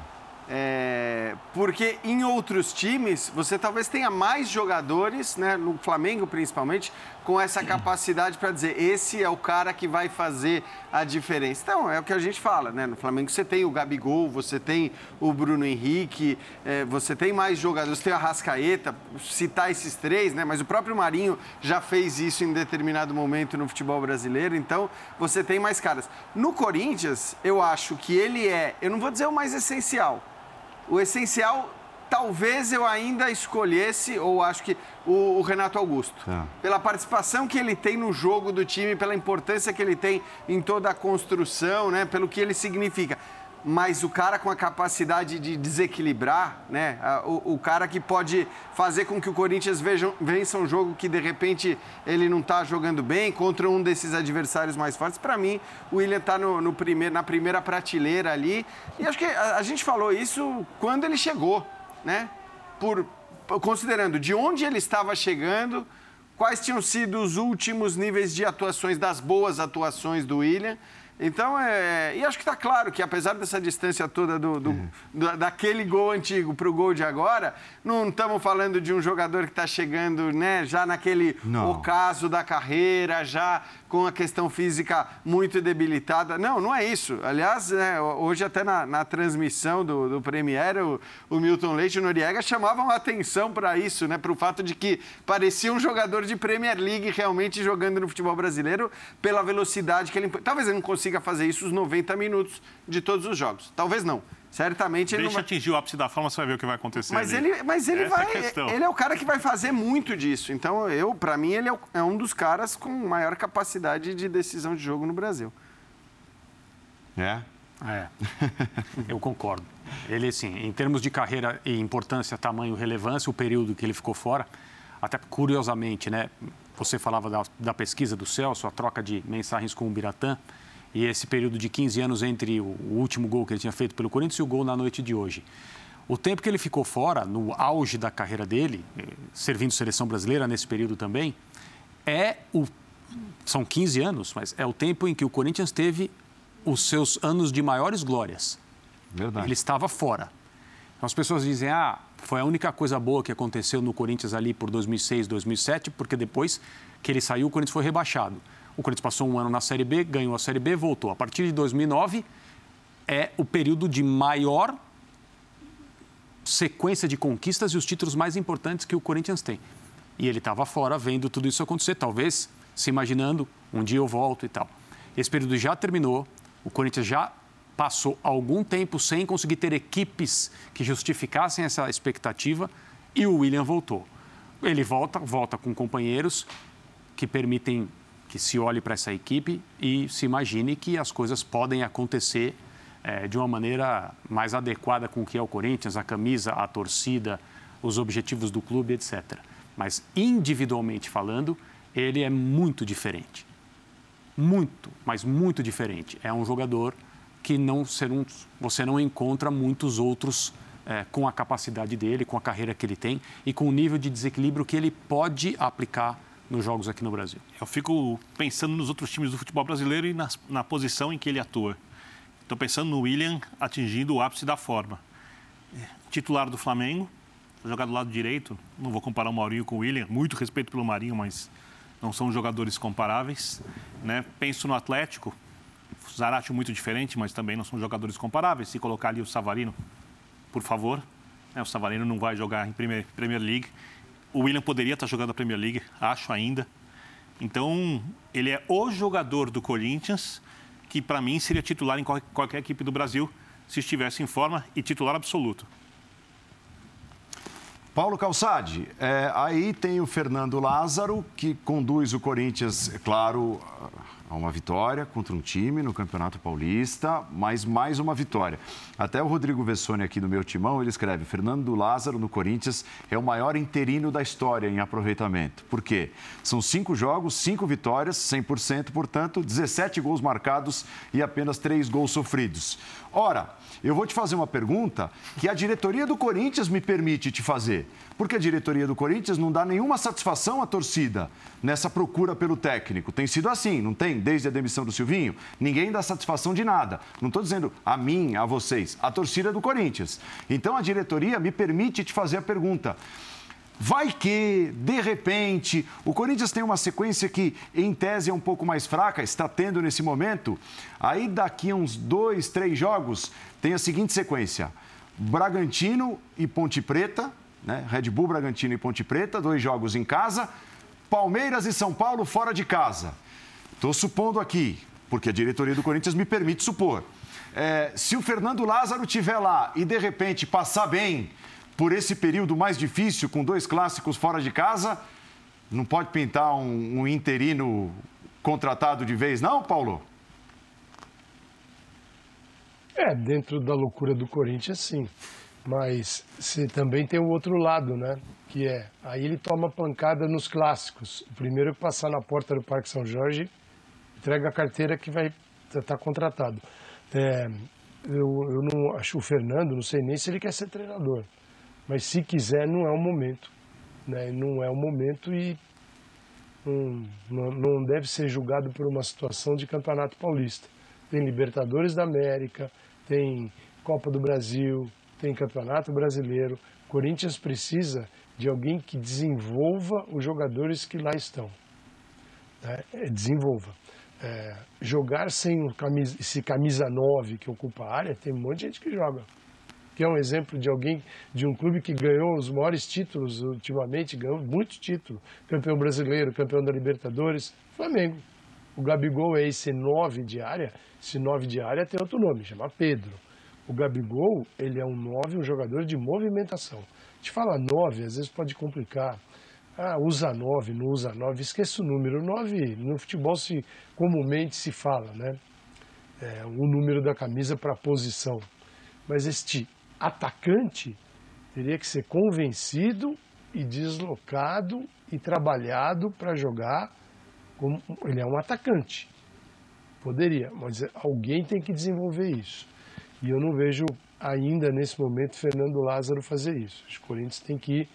É, porque em outros times você talvez tenha mais jogadores, né, no Flamengo principalmente, com essa capacidade para dizer esse é o cara que vai fazer a diferença. Então, é o que a gente fala, né? No Flamengo você tem o Gabigol, você tem o Bruno Henrique, é, você tem mais jogadores, você tem a Rascaeta, citar esses três, né? Mas o próprio Marinho já fez isso em determinado momento no futebol brasileiro, então você tem mais caras. No Corinthians, eu acho que ele é, eu não vou dizer o mais essencial, o essencial, talvez eu ainda escolhesse, ou acho que o, o Renato Augusto. É. Pela participação que ele tem no jogo do time, pela importância que ele tem em toda a construção, né? Pelo que ele significa. mas o cara com a capacidade de desequilibrar, né? O, o cara que pode fazer com que o Corinthians veja, vença um jogo que de repente ele não está jogando bem contra um desses adversários mais fortes. Para mim, o William está no, no primeiro, na primeira prateleira ali. E acho que a, a gente falou isso quando ele chegou, né? Por, considerando de onde ele estava chegando, quais tinham sido os últimos níveis de atuações, das boas atuações do William. Então, é... e acho que está claro que, apesar dessa distância toda do, do, uhum. do daquele gol antigo para o gol de agora, não estamos falando de um jogador que está chegando né, já naquele não. ocaso da carreira, já com a questão física muito debilitada. Não, não é isso. Aliás, né, hoje até na, na transmissão do, do Premier, o, o, Milton Leite e o Noriega chamavam a atenção para isso, né, para o fato de que parecia um jogador de Premier League realmente jogando no futebol brasileiro pela velocidade que ele... Talvez ele não consiga fazer isso os 90 minutos de todos os jogos. Talvez não. Certamente ele Deixa não vai... atingir o ápice da forma, você vai ver o que vai acontecer. Mas ali. ele, mas ele Essa vai. É ele é o cara que vai fazer muito disso. Então, eu, para mim, ele é, é um dos caras com maior capacidade de decisão de jogo no Brasil. É? É. [LAUGHS] eu concordo. Ele, sim, em termos de carreira e importância, tamanho, relevância, o período que ele ficou fora, até curiosamente, né? Você falava da, da pesquisa do Celso, a troca de mensagens com o Biratã e esse período de 15 anos entre o último gol que ele tinha feito pelo Corinthians e o gol na noite de hoje. O tempo que ele ficou fora, no auge da carreira dele, eh, servindo seleção brasileira nesse período também, é o. São 15 anos, mas é o tempo em que o Corinthians teve os seus anos de maiores glórias. Verdade. Ele estava fora. Então as pessoas dizem, ah, foi a única coisa boa que aconteceu no Corinthians ali por 2006, 2007, porque depois que ele saiu, o Corinthians foi rebaixado. O Corinthians passou um ano na Série B, ganhou a Série B, voltou. A partir de 2009 é o período de maior sequência de conquistas e os títulos mais importantes que o Corinthians tem. E ele estava fora vendo tudo isso acontecer, talvez se imaginando, um dia eu volto e tal. Esse período já terminou, o Corinthians já passou algum tempo sem conseguir ter equipes que justificassem essa expectativa e o William voltou. Ele volta, volta com companheiros que permitem que se olhe para essa equipe e se imagine que as coisas podem acontecer é, de uma maneira mais adequada com o que é o Corinthians, a camisa, a torcida, os objetivos do clube, etc. Mas individualmente falando, ele é muito diferente. Muito, mas muito diferente. É um jogador que não ser um, você não encontra muitos outros é, com a capacidade dele, com a carreira que ele tem e com o nível de desequilíbrio que ele pode aplicar nos jogos aqui no Brasil. Eu fico pensando nos outros times do futebol brasileiro e na, na posição em que ele atua. Estou pensando no William atingindo o ápice da forma. Titular do Flamengo, jogar do lado direito, não vou comparar o Maurinho com o William, muito respeito pelo Marinho, mas não são jogadores comparáveis. Né? Penso no Atlético, Zarate muito diferente, mas também não são jogadores comparáveis. Se colocar ali o Savarino, por favor, né? o Savarino não vai jogar em Premier, Premier League o William poderia estar jogando a Premier League, acho ainda. Então, ele é o jogador do Corinthians que, para mim, seria titular em qualquer equipe do Brasil se estivesse em forma e titular absoluto. Paulo Calçade, é, aí tem o Fernando Lázaro, que conduz o Corinthians, é claro, a uma vitória contra um time no Campeonato Paulista, mas mais uma vitória. Até o Rodrigo Vessone aqui no meu timão, ele escreve: Fernando Lázaro no Corinthians é o maior interino da história em aproveitamento. Por quê? São cinco jogos, cinco vitórias, 100%, portanto, 17 gols marcados e apenas três gols sofridos. Ora, eu vou te fazer uma pergunta que a diretoria do Corinthians me permite te fazer. Porque a diretoria do Corinthians não dá nenhuma satisfação à torcida nessa procura pelo técnico. Tem sido assim, não tem? Desde a demissão do Silvinho, ninguém dá satisfação de nada. Não estou dizendo a mim, a vocês, a torcida do Corinthians. Então a diretoria me permite te fazer a pergunta. Vai que, de repente, o Corinthians tem uma sequência que, em tese, é um pouco mais fraca, está tendo nesse momento. Aí, daqui uns dois, três jogos, tem a seguinte sequência: Bragantino e Ponte Preta, né? Red Bull, Bragantino e Ponte Preta, dois jogos em casa. Palmeiras e São Paulo fora de casa. Estou supondo aqui, porque a diretoria do Corinthians me permite supor. É, se o Fernando Lázaro tiver lá e de repente passar bem por esse período mais difícil, com dois clássicos fora de casa, não pode pintar um, um interino contratado de vez, não, Paulo? É, dentro da loucura do Corinthians, sim. Mas você também tem o outro lado, né? Que é, aí ele toma pancada nos clássicos. O primeiro que passar na porta do Parque São Jorge, entrega a carteira que vai estar tá contratado. É, eu, eu não acho o Fernando, não sei nem se ele quer ser treinador. Mas se quiser, não é o momento. Né? Não é o momento e não, não deve ser julgado por uma situação de campeonato paulista. Tem Libertadores da América, tem Copa do Brasil, tem Campeonato Brasileiro. Corinthians precisa de alguém que desenvolva os jogadores que lá estão. Né? É, desenvolva. É, jogar sem camisa, esse camisa 9 que ocupa a área, tem um monte de gente que joga. Que é um exemplo de alguém, de um clube que ganhou os maiores títulos ultimamente, ganhou muitos títulos. Campeão brasileiro, campeão da Libertadores, Flamengo. O Gabigol é esse 9 de área, esse 9 de área tem outro nome, chama Pedro. O Gabigol, ele é um 9, um jogador de movimentação. Te fala 9, às vezes pode complicar. Ah, usa 9, não usa 9, esqueça o número. 9 no futebol se comumente se fala, né? É, o número da camisa para posição. Mas este atacante teria que ser convencido e deslocado e trabalhado para jogar como ele é um atacante. Poderia, mas alguém tem que desenvolver isso. E eu não vejo ainda nesse momento Fernando Lázaro fazer isso. Os Corinthians tem que ir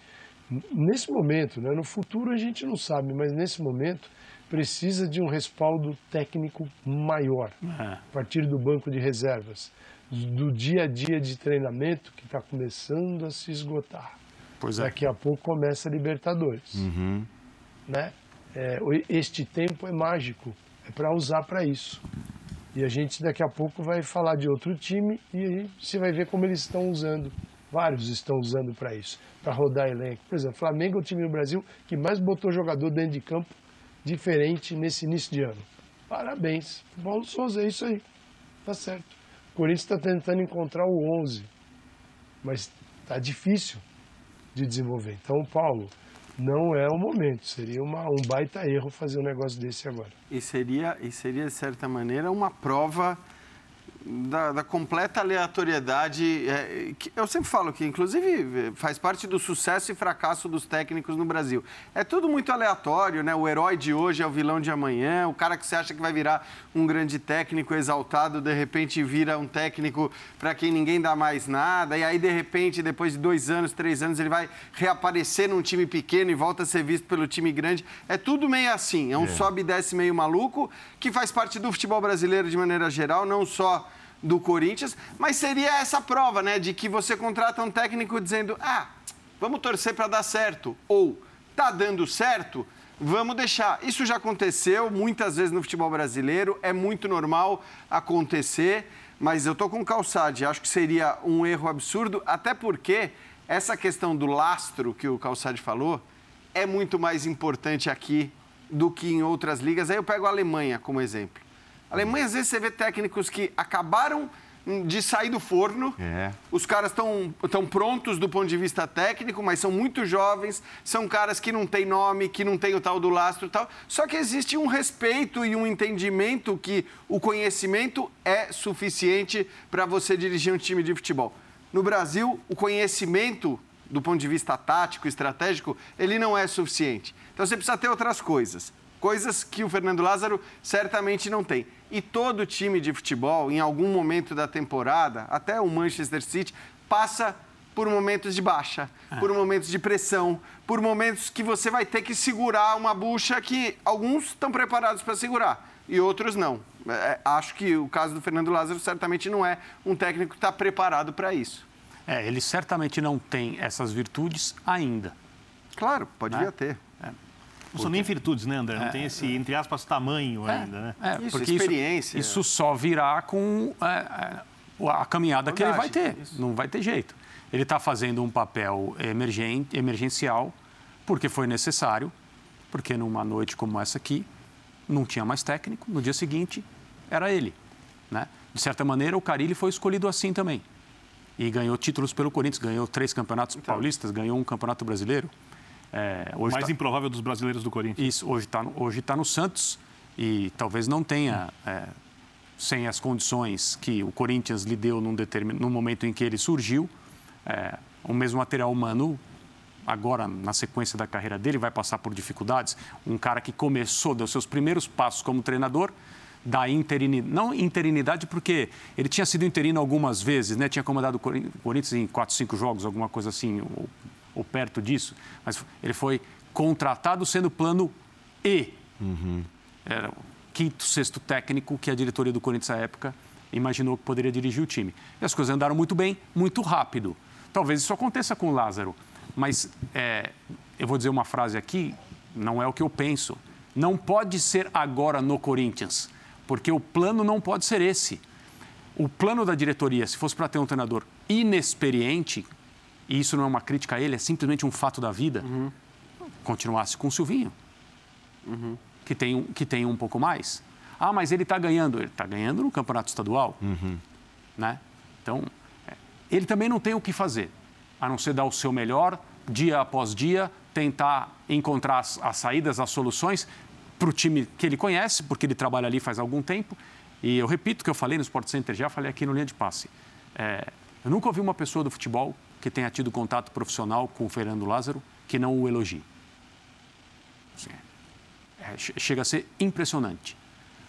nesse momento, né? no futuro a gente não sabe, mas nesse momento precisa de um respaldo técnico maior, é. a partir do banco de reservas, do dia a dia de treinamento que está começando a se esgotar. Pois é. Daqui a pouco começa a Libertadores. Uhum. Né? É, este tempo é mágico, é para usar para isso. E a gente daqui a pouco vai falar de outro time e aí você vai ver como eles estão usando. Vários estão usando para isso, para rodar elenco. Por exemplo, Flamengo é o time no Brasil que mais botou jogador dentro de campo diferente nesse início de ano. Parabéns. Paulo Souza, é isso aí. Tá certo. O Corinthians está tentando encontrar o 11, mas tá difícil de desenvolver. Então, Paulo, não é o momento. Seria uma, um baita erro fazer um negócio desse agora. E seria, e seria, de certa maneira, uma prova da, da, completa aleatoriedade. É, eu sempre falo que, inclusive, faz parte do sucesso e fracasso dos técnicos no Brasil. É tudo muito aleatório, né? O herói de hoje é o vilão de amanhã, o cara que você acha que vai virar um grande técnico exaltado, de repente vira um técnico para quem ninguém dá mais nada, e aí, de repente, depois de dois anos, três anos, ele vai reaparecer num time pequeno e volta a ser visto pelo time grande. É tudo meio assim, é um é. sobe e desce meio maluco, que faz parte do futebol brasileiro de maneira geral, não só do Corinthians, mas seria essa prova, né, de que você contrata um técnico dizendo: "Ah, vamos torcer para dar certo" ou "Tá dando certo, vamos deixar". Isso já aconteceu muitas vezes no futebol brasileiro, é muito normal acontecer, mas eu tô com Calçade, acho que seria um erro absurdo, até porque essa questão do lastro que o Calçade falou é muito mais importante aqui do que em outras ligas. Aí eu pego a Alemanha como exemplo. A Alemanha, às vezes, você vê técnicos que acabaram de sair do forno. É. Os caras estão prontos do ponto de vista técnico, mas são muito jovens, são caras que não têm nome, que não têm o tal do lastro e tal. Só que existe um respeito e um entendimento que o conhecimento é suficiente para você dirigir um time de futebol. No Brasil, o conhecimento do ponto de vista tático, estratégico, ele não é suficiente. Então você precisa ter outras coisas coisas que o Fernando Lázaro certamente não tem. E todo time de futebol, em algum momento da temporada, até o Manchester City, passa por momentos de baixa, é. por momentos de pressão, por momentos que você vai ter que segurar uma bucha que alguns estão preparados para segurar e outros não. É, acho que o caso do Fernando Lázaro certamente não é um técnico que está preparado para isso. É, ele certamente não tem essas virtudes ainda. Claro, pode né? vir a ter. Não são nem virtudes, né, André? Não é, tem esse, é. entre aspas, tamanho é, ainda, né? É, isso, porque experiência. Isso, isso só virá com é, é, a caminhada que ele vai ter. Isso. Não vai ter jeito. Ele está fazendo um papel emergente, emergencial porque foi necessário, porque numa noite como essa aqui, não tinha mais técnico, no dia seguinte era ele. Né? De certa maneira, o Carilli foi escolhido assim também. E ganhou títulos pelo Corinthians, ganhou três campeonatos então. paulistas, ganhou um campeonato brasileiro. É, o mais tá... improvável dos brasileiros do Corinthians. Isso, hoje está hoje tá no Santos e talvez não tenha é, sem as condições que o Corinthians lhe deu num determin... no momento em que ele surgiu. É, o mesmo material humano, agora, na sequência da carreira dele, vai passar por dificuldades. Um cara que começou, deu seus primeiros passos como treinador, da interinidade, não interinidade, porque ele tinha sido interino algumas vezes, né? tinha comandado o Corinthians em quatro, cinco jogos, alguma coisa assim, ou, perto disso, mas ele foi contratado sendo plano E. Uhum. Era o quinto, sexto técnico que a diretoria do Corinthians à época imaginou que poderia dirigir o time. E as coisas andaram muito bem, muito rápido. Talvez isso aconteça com o Lázaro, mas é, eu vou dizer uma frase aqui, não é o que eu penso. Não pode ser agora no Corinthians porque o plano não pode ser esse. O plano da diretoria, se fosse para ter um treinador inexperiente, e isso não é uma crítica a ele, é simplesmente um fato da vida, uhum. continuasse com o Silvinho, uhum. que, tem, que tem um pouco mais. Ah, mas ele está ganhando. Ele está ganhando no campeonato estadual. Uhum. Né? Então, é, ele também não tem o que fazer, a não ser dar o seu melhor, dia após dia, tentar encontrar as, as saídas, as soluções, para o time que ele conhece, porque ele trabalha ali faz algum tempo. E eu repito o que eu falei no Sport Center, já falei aqui no Linha de Passe. É, eu nunca ouvi uma pessoa do futebol que tenha tido contato profissional com o Fernando Lázaro que não o elogie. Assim, é, chega a ser impressionante.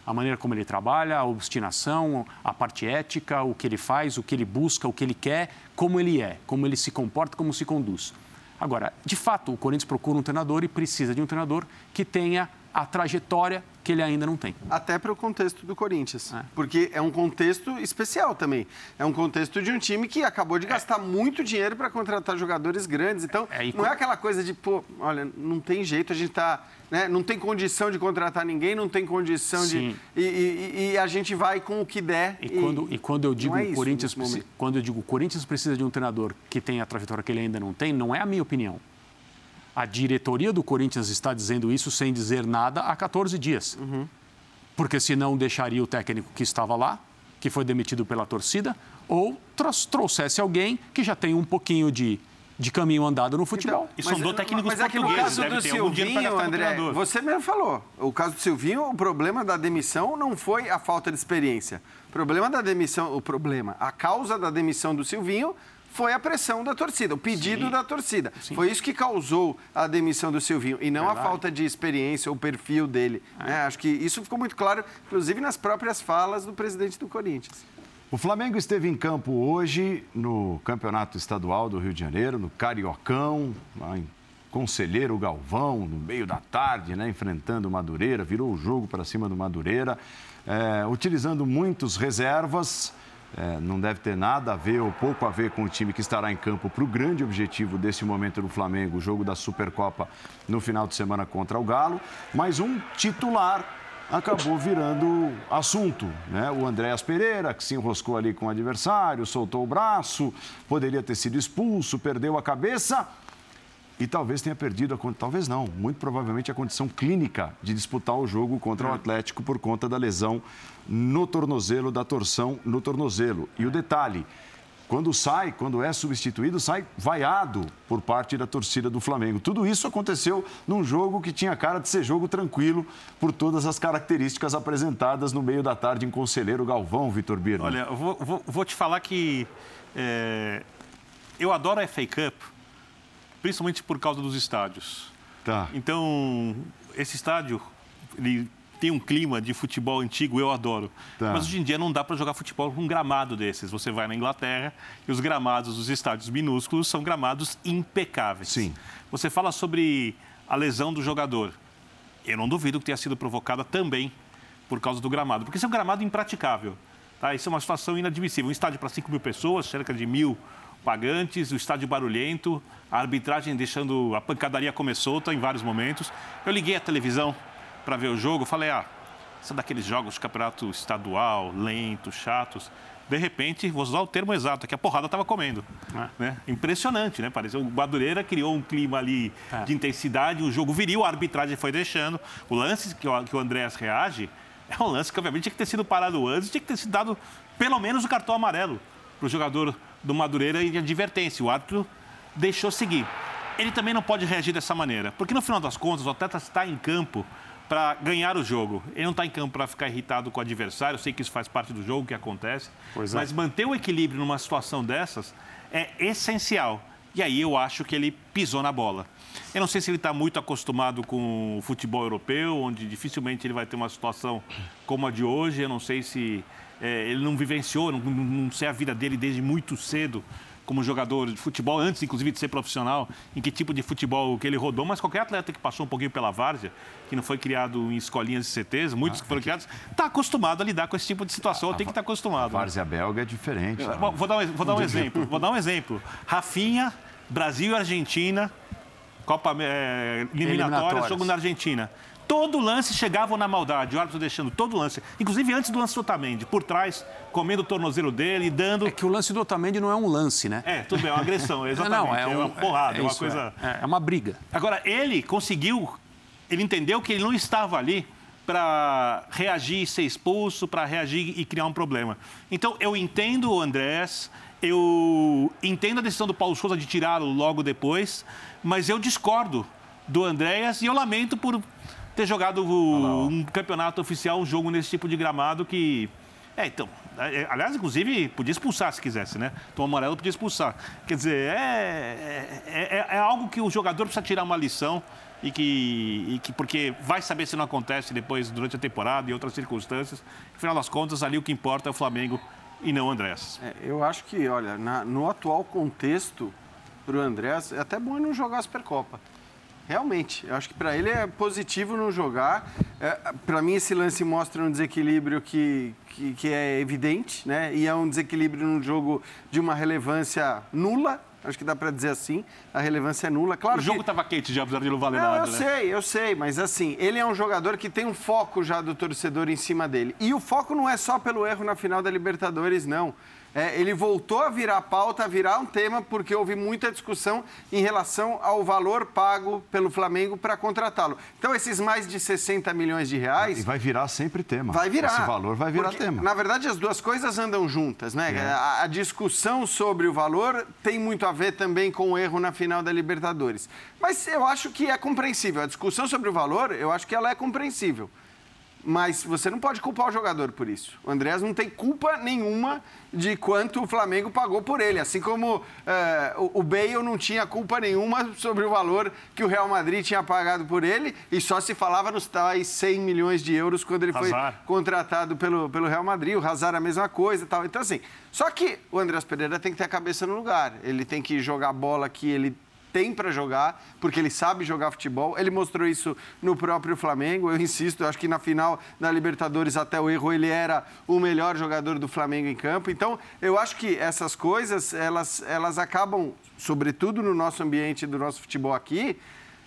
A maneira como ele trabalha, a obstinação, a parte ética, o que ele faz, o que ele busca, o que ele quer, como ele é, como ele se comporta, como se conduz. Agora, de fato, o Corinthians procura um treinador e precisa de um treinador que tenha a trajetória que ele ainda não tem. Até para o contexto do Corinthians. É. Porque é um contexto especial também. É um contexto de um time que acabou de gastar é. muito dinheiro para contratar jogadores grandes. Então, é, não é aquela coisa de, pô, olha, não tem jeito, a gente está. Né, não tem condição de contratar ninguém, não tem condição Sim. de. E, e, e, a gente vai com o que der. E, quando, e quando eu digo é Corinthians, quando eu digo Corinthians precisa de um treinador que tenha a trajetória que ele ainda não tem, não é a minha opinião. A diretoria do Corinthians está dizendo isso sem dizer nada há 14 dias. Uhum. Porque senão deixaria o técnico que estava lá, que foi demitido pela torcida, ou trouxesse alguém que já tem um pouquinho de, de caminho andado no futebol. Então, e são dois técnicos mas portugueses. Mas é que no caso do Silvinho, André, você mesmo falou, o caso do Silvinho, o problema da demissão não foi a falta de experiência. O problema da demissão, o problema, a causa da demissão do Silvinho foi a pressão da torcida, o pedido Sim. da torcida. Sim. Foi isso que causou a demissão do Silvinho e não Verdade. a falta de experiência ou perfil dele. É. Né? Acho que isso ficou muito claro, inclusive nas próprias falas do presidente do Corinthians. O Flamengo esteve em campo hoje no Campeonato Estadual do Rio de Janeiro, no Cariocão, lá em Conselheiro Galvão, no meio da tarde, né, enfrentando o Madureira, virou o jogo para cima do Madureira, é, utilizando muitos reservas. É, não deve ter nada a ver ou pouco a ver com o time que estará em campo para o grande objetivo desse momento do Flamengo, o jogo da Supercopa no final de semana contra o Galo. Mas um titular acabou virando assunto. Né? O Andréas Pereira, que se enroscou ali com o adversário, soltou o braço, poderia ter sido expulso, perdeu a cabeça e talvez tenha perdido, a, talvez não, muito provavelmente a condição clínica de disputar o jogo contra o Atlético por conta da lesão no tornozelo, da torção no tornozelo. E o detalhe, quando sai, quando é substituído, sai vaiado por parte da torcida do Flamengo. Tudo isso aconteceu num jogo que tinha cara de ser jogo tranquilo por todas as características apresentadas no meio da tarde em Conselheiro Galvão, Vitor Birman. Olha, eu vou, vou, vou, te falar que é, eu adoro a FA Cup, principalmente por causa dos estádios. Tá. Então, esse estádio, ele tem um clima de futebol antigo, eu adoro. Tá. Mas hoje em dia não dá para jogar futebol com um gramado desses. Você vai na Inglaterra e os gramados dos estádios minúsculos são gramados impecáveis. Sim. Você fala sobre a lesão do jogador. Eu não duvido que tenha sido provocada também por causa do gramado, porque isso é um gramado impraticável. Tá? Isso é uma situação inadmissível. Um estádio para 5 mil pessoas, cerca de mil pagantes, o estádio barulhento, a arbitragem deixando a pancadaria comer solta em vários momentos. Eu liguei a televisão para ver o jogo, falei, ah, são daqueles jogos de campeonato estadual, lentos, chatos. De repente, vou usar o termo exato, que a porrada estava comendo. É. Né? Impressionante, né? Pareceu o Madureira criou um clima ali é. de intensidade, o jogo viril, a arbitragem foi deixando. O lance que o, que o Andréas reage é um lance que, obviamente, tinha que ter sido parado antes, tinha que ter sido dado pelo menos o cartão amarelo para o jogador do Madureira e de advertência. O árbitro deixou seguir. Ele também não pode reagir dessa maneira, porque no final das contas o atleta está em campo para ganhar o jogo. Ele não está em campo para ficar irritado com o adversário, eu sei que isso faz parte do jogo, que acontece. Pois é. Mas manter o equilíbrio numa situação dessas é essencial. E aí eu acho que ele pisou na bola. Eu não sei se ele está muito acostumado com o futebol europeu, onde dificilmente ele vai ter uma situação como a de hoje. Eu não sei se é, ele não vivenciou, não, não sei a vida dele desde muito cedo como jogador de futebol, antes inclusive de ser profissional, em que tipo de futebol que ele rodou, mas qualquer atleta que passou um pouquinho pela várzea, que não foi criado em escolinhas de CTs, muitos ah, que foram é criados, está acostumado a lidar com esse tipo de situação, a, tem que estar tá acostumado. A várzea belga é diferente. Né? Vou, dar um, vou dar um exemplo, vou dar um exemplo. Rafinha, Brasil e Argentina, Copa é, eliminatória, jogo na Argentina. Todo lance chegava na maldade, o árbitro deixando todo lance, inclusive antes do lance do Otamendi, por trás, comendo o tornozelo dele e dando. É que o lance do Otamendi não é um lance, né? É, tudo bem, é uma agressão, [LAUGHS] exatamente. não, é, um, é uma porrada, é, é uma coisa. É, é uma briga. Agora, ele conseguiu, ele entendeu que ele não estava ali para reagir e ser expulso, para reagir e criar um problema. Então, eu entendo o Andrés, eu entendo a decisão do Paulo Souza de tirá-lo logo depois, mas eu discordo do Andréas e eu lamento por ter jogado um campeonato oficial, um jogo nesse tipo de gramado que. É, então. É, aliás, inclusive, podia expulsar se quisesse, né? Tom amarelo podia expulsar. Quer dizer, é, é, é, é algo que o jogador precisa tirar uma lição e que, e que, porque vai saber se não acontece depois durante a temporada e outras circunstâncias. Afinal das contas, ali o que importa é o Flamengo e não o Andrés. É, eu acho que, olha, na, no atual contexto, para o Andrés, é até bom ele não jogar a Supercopa. Realmente, eu acho que para ele é positivo não jogar. É, para mim, esse lance mostra um desequilíbrio que, que, que, é evidente, né? E é um desequilíbrio num jogo de uma relevância nula. Acho que dá para dizer assim. A relevância é nula. Claro o jogo estava que... quente já, apesar de não valer não, nada. Eu né? sei, eu sei, mas assim, ele é um jogador que tem um foco já do torcedor em cima dele. E o foco não é só pelo erro na final da Libertadores, não é, ele voltou a virar pauta, a virar um tema, porque houve muita discussão em relação ao valor pago pelo Flamengo para contratá-lo. Então, esses mais de 60 milhões de reais. E vai virar sempre tema. Vai virar. Esse valor vai virar porque, tema. Na verdade, as duas coisas andam juntas, né? É. A, a discussão sobre o valor tem muito a ver também com o erro na final da Libertadores. Mas eu acho que é compreensível. A discussão sobre o valor, eu acho que ela é compreensível mas você não pode culpar o jogador por isso. O Andrés não tem culpa nenhuma de quanto o Flamengo pagou por ele. Assim como é, o Bale não tinha culpa nenhuma sobre o valor que o Real Madrid tinha pagado por ele e só se falava nos tais 100 milhões de euros quando ele Hazard. foi contratado pelo, pelo Real Madrid. O Hazard a mesma coisa e tal. Então, assim, só que o Andrés Pereira tem que ter a cabeça no lugar. Ele tem que jogar a bola que ele tem para jogar, porque ele sabe jogar futebol. Ele mostrou isso no próprio Flamengo. Eu insisto, eu acho que na final da Libertadores, até o erro, ele era o melhor jogador do Flamengo em campo. Então, eu acho que essas coisas, elas, elas acabam, sobretudo no nosso ambiente do nosso futebol aqui,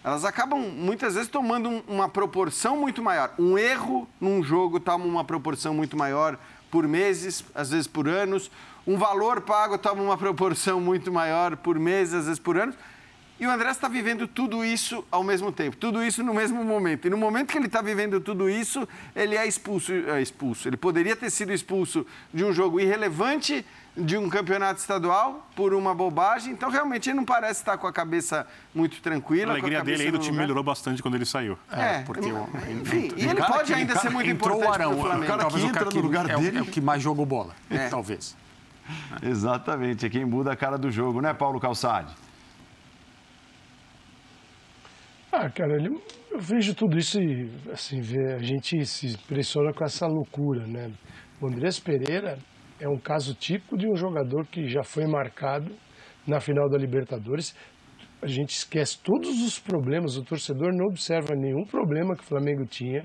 elas acabam muitas vezes tomando uma proporção muito maior. Um erro num jogo toma uma proporção muito maior por meses, às vezes por anos. Um valor pago toma uma proporção muito maior por meses, às vezes por anos. E o André está vivendo tudo isso ao mesmo tempo, tudo isso no mesmo momento. E no momento que ele está vivendo tudo isso, ele é expulso, é expulso. Ele poderia ter sido expulso de um jogo irrelevante de um campeonato estadual por uma bobagem. Então, realmente, ele não parece estar com a cabeça muito tranquila. A alegria a dele aí do time melhorou bastante quando ele saiu. É, porque enfim, e ele pode ainda ser muito importante para o Flamengo. O cara que entra no lugar é dele é o que mais jogou bola, é. talvez. Exatamente, é quem muda a cara do jogo, né, Paulo Calçade? Ah, cara, eu vejo tudo isso e, assim, a gente se impressiona com essa loucura, né? O Andrés Pereira é um caso típico de um jogador que já foi marcado na final da Libertadores. A gente esquece todos os problemas, o torcedor não observa nenhum problema que o Flamengo tinha.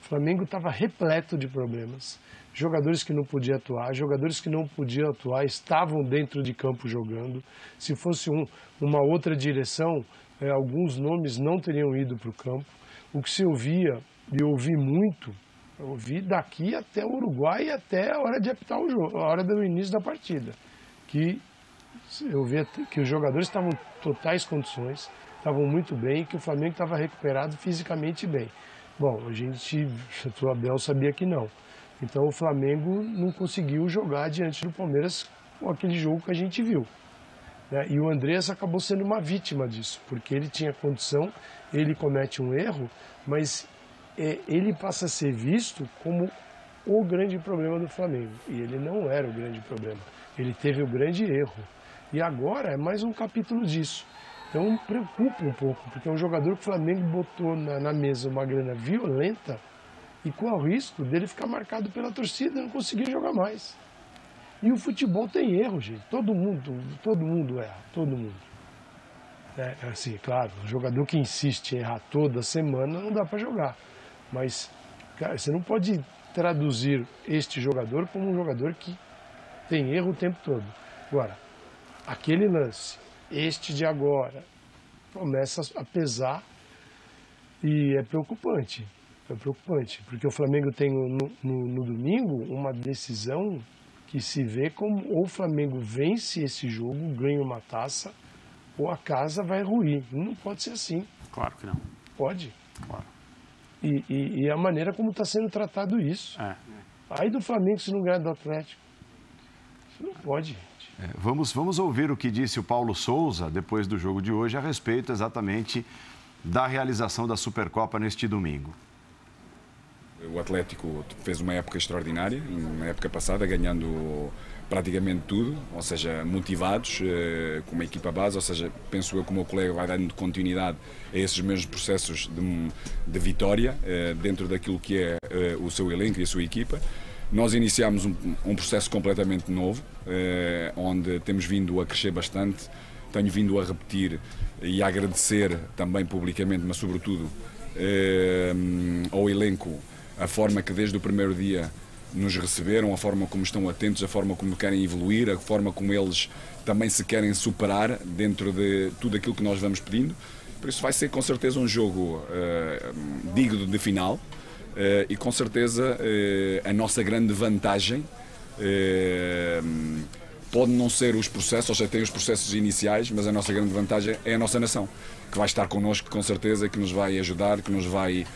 O Flamengo estava repleto de problemas. Jogadores que não podiam atuar, jogadores que não podiam atuar estavam dentro de campo jogando. Se fosse um, uma outra direção, é, alguns nomes não teriam ido para o campo. O que se ouvia, e ouvi muito, eu ouvi daqui até o Uruguai e até a hora de apitar o jogo, a hora do início da partida. Que eu vi que os jogadores estavam em totais condições, estavam muito bem, que o Flamengo estava recuperado fisicamente bem. Bom, a gente, [LAUGHS] o Abel sabia que não. Então o Flamengo não conseguiu jogar diante do Palmeiras com aquele jogo que a gente viu. Né? E o Andrés acabou sendo uma vítima disso, porque ele tinha condição, ele comete um erro, mas é, ele passa a ser visto como o grande problema do Flamengo. E ele não era o grande problema. Ele teve o grande erro. E agora é mais um capítulo disso. Então preocupa um pouco, porque é um jogador que o Flamengo botou na, na mesa uma grana violenta e com o risco dele ficar marcado pela torcida e não conseguir jogar mais. E o futebol tem erro, gente. Todo mundo, todo mundo erra, todo mundo. É, assim, claro, o jogador que insiste em errar toda semana não dá para jogar. Mas, cara, você não pode traduzir este jogador como um jogador que tem erro o tempo todo. Agora, aquele lance, este de agora, começa a pesar e é preocupante. É preocupante, porque o Flamengo tem no, no, no domingo uma decisão que se vê como ou o Flamengo vence esse jogo, ganha uma taça, ou a casa vai ruir. Não pode ser assim. Claro que não. Pode. Claro. E, e, e a maneira como está sendo tratado isso. É. Aí do Flamengo se não ganhar do Atlético. Isso não pode, gente. É, vamos, vamos ouvir o que disse o Paulo Souza depois do jogo de hoje a respeito exatamente da realização da Supercopa neste domingo. O Atlético fez uma época extraordinária, na época passada, ganhando praticamente tudo, ou seja, motivados eh, com uma equipa base, ou seja, penso eu que o meu colega vai dando continuidade a esses mesmos processos de, de vitória eh, dentro daquilo que é eh, o seu elenco e a sua equipa. Nós iniciámos um, um processo completamente novo, onde temos vindo a crescer bastante, tenho vindo a repetir e a agradecer também publicamente, mas sobretudo ao elenco a forma que desde o primeiro dia nos receberam, a forma como estão atentos, a forma como querem evoluir, a forma como eles também se querem superar dentro de tudo aquilo que nós vamos pedindo. Por isso vai ser com certeza um jogo uh, digno de final uh, e com certeza uh, a nossa grande vantagem pode não ser os processos, ou seja, tem os processos iniciais, mas a nossa grande vantagem é a nossa nação, que vai estar connosco com certeza, que nos vai ajudar, que nos vai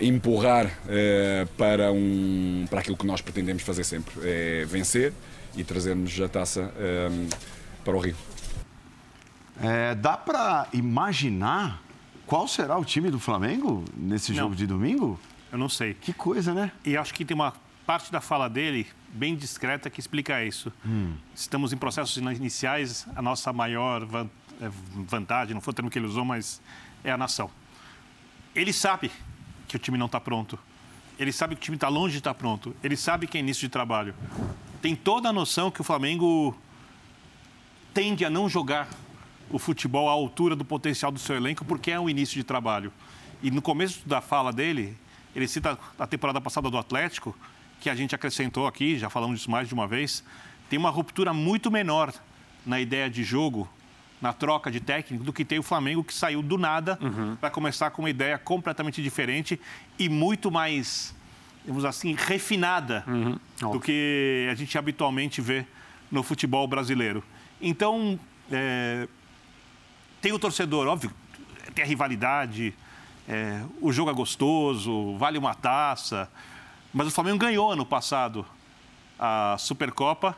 empurrar uh, para, um, para aquilo que nós pretendemos fazer sempre, é vencer e trazermos a taça um, eh, para o Rio. É, dá para imaginar qual será o time do Flamengo nesse jogo não, de domingo? Eu não sei. Que coisa, né? E acho que tem uma parte da fala dele bem discreta que explica isso. Hum. Estamos em processos iniciais, a nossa maior é, vantagem, não foi o termo que ele usou, mas é a nação. Ele sabe que o time não está pronto. Ele sabe que o time está longe de estar tá pronto. Ele sabe que é início de trabalho. Tem toda a noção que o Flamengo tende a não jogar o futebol à altura do potencial do seu elenco, porque é um início de trabalho. E no começo da fala dele, ele cita a temporada passada do Atlético, que a gente acrescentou aqui, já falamos disso mais de uma vez, tem uma ruptura muito menor na ideia de jogo na troca de técnico do que tem o Flamengo, que saiu do nada uhum. para começar com uma ideia completamente diferente e muito mais, vamos assim, refinada uhum. do que a gente habitualmente vê no futebol brasileiro. Então, é, tem o torcedor, óbvio, tem a rivalidade, é, o jogo é gostoso, vale uma taça, mas o Flamengo ganhou ano passado a Supercopa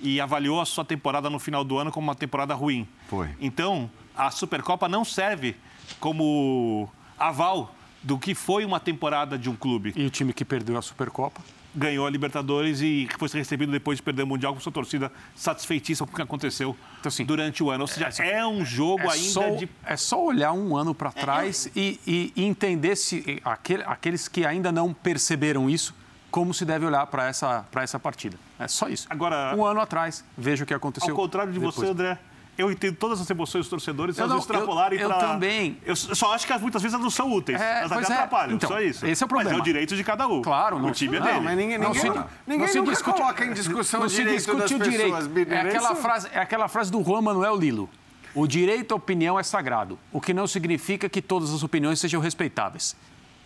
e avaliou a sua temporada no final do ano como uma temporada ruim. Foi. Então, a Supercopa não serve como aval do que foi uma temporada de um clube. E o time que perdeu a Supercopa? Ganhou a Libertadores e foi recebido depois de perder o Mundial com sua torcida satisfeitíssima com o que aconteceu então, assim, durante o ano. Ou seja, é, é um jogo é ainda só, de. É só olhar um ano para trás é, e, e, entender se aquele, aqueles que ainda não perceberam isso como se deve olhar para essa, essa partida. É só isso. Agora, um ano atrás, veja o que aconteceu. Ao contrário de depois. você, André, eu entendo todas as emoções dos torcedores, eu elas não, extrapolarem para... Eu pra... também. Eu só acho que muitas vezes elas não são úteis, é, elas até é. atrapalham, então, só isso. Esse é o problema. Mas é o direito de cada um. Claro. Não, o time é dele. mas ninguém, ninguém, não, ninguém, ninguém não se nunca discute, coloca em discussão o direito das pessoas. Direito. É aquela, frase, é aquela frase do Juan Manuel Lilo. O direito à opinião é sagrado, o que não significa que todas as opiniões sejam respeitáveis.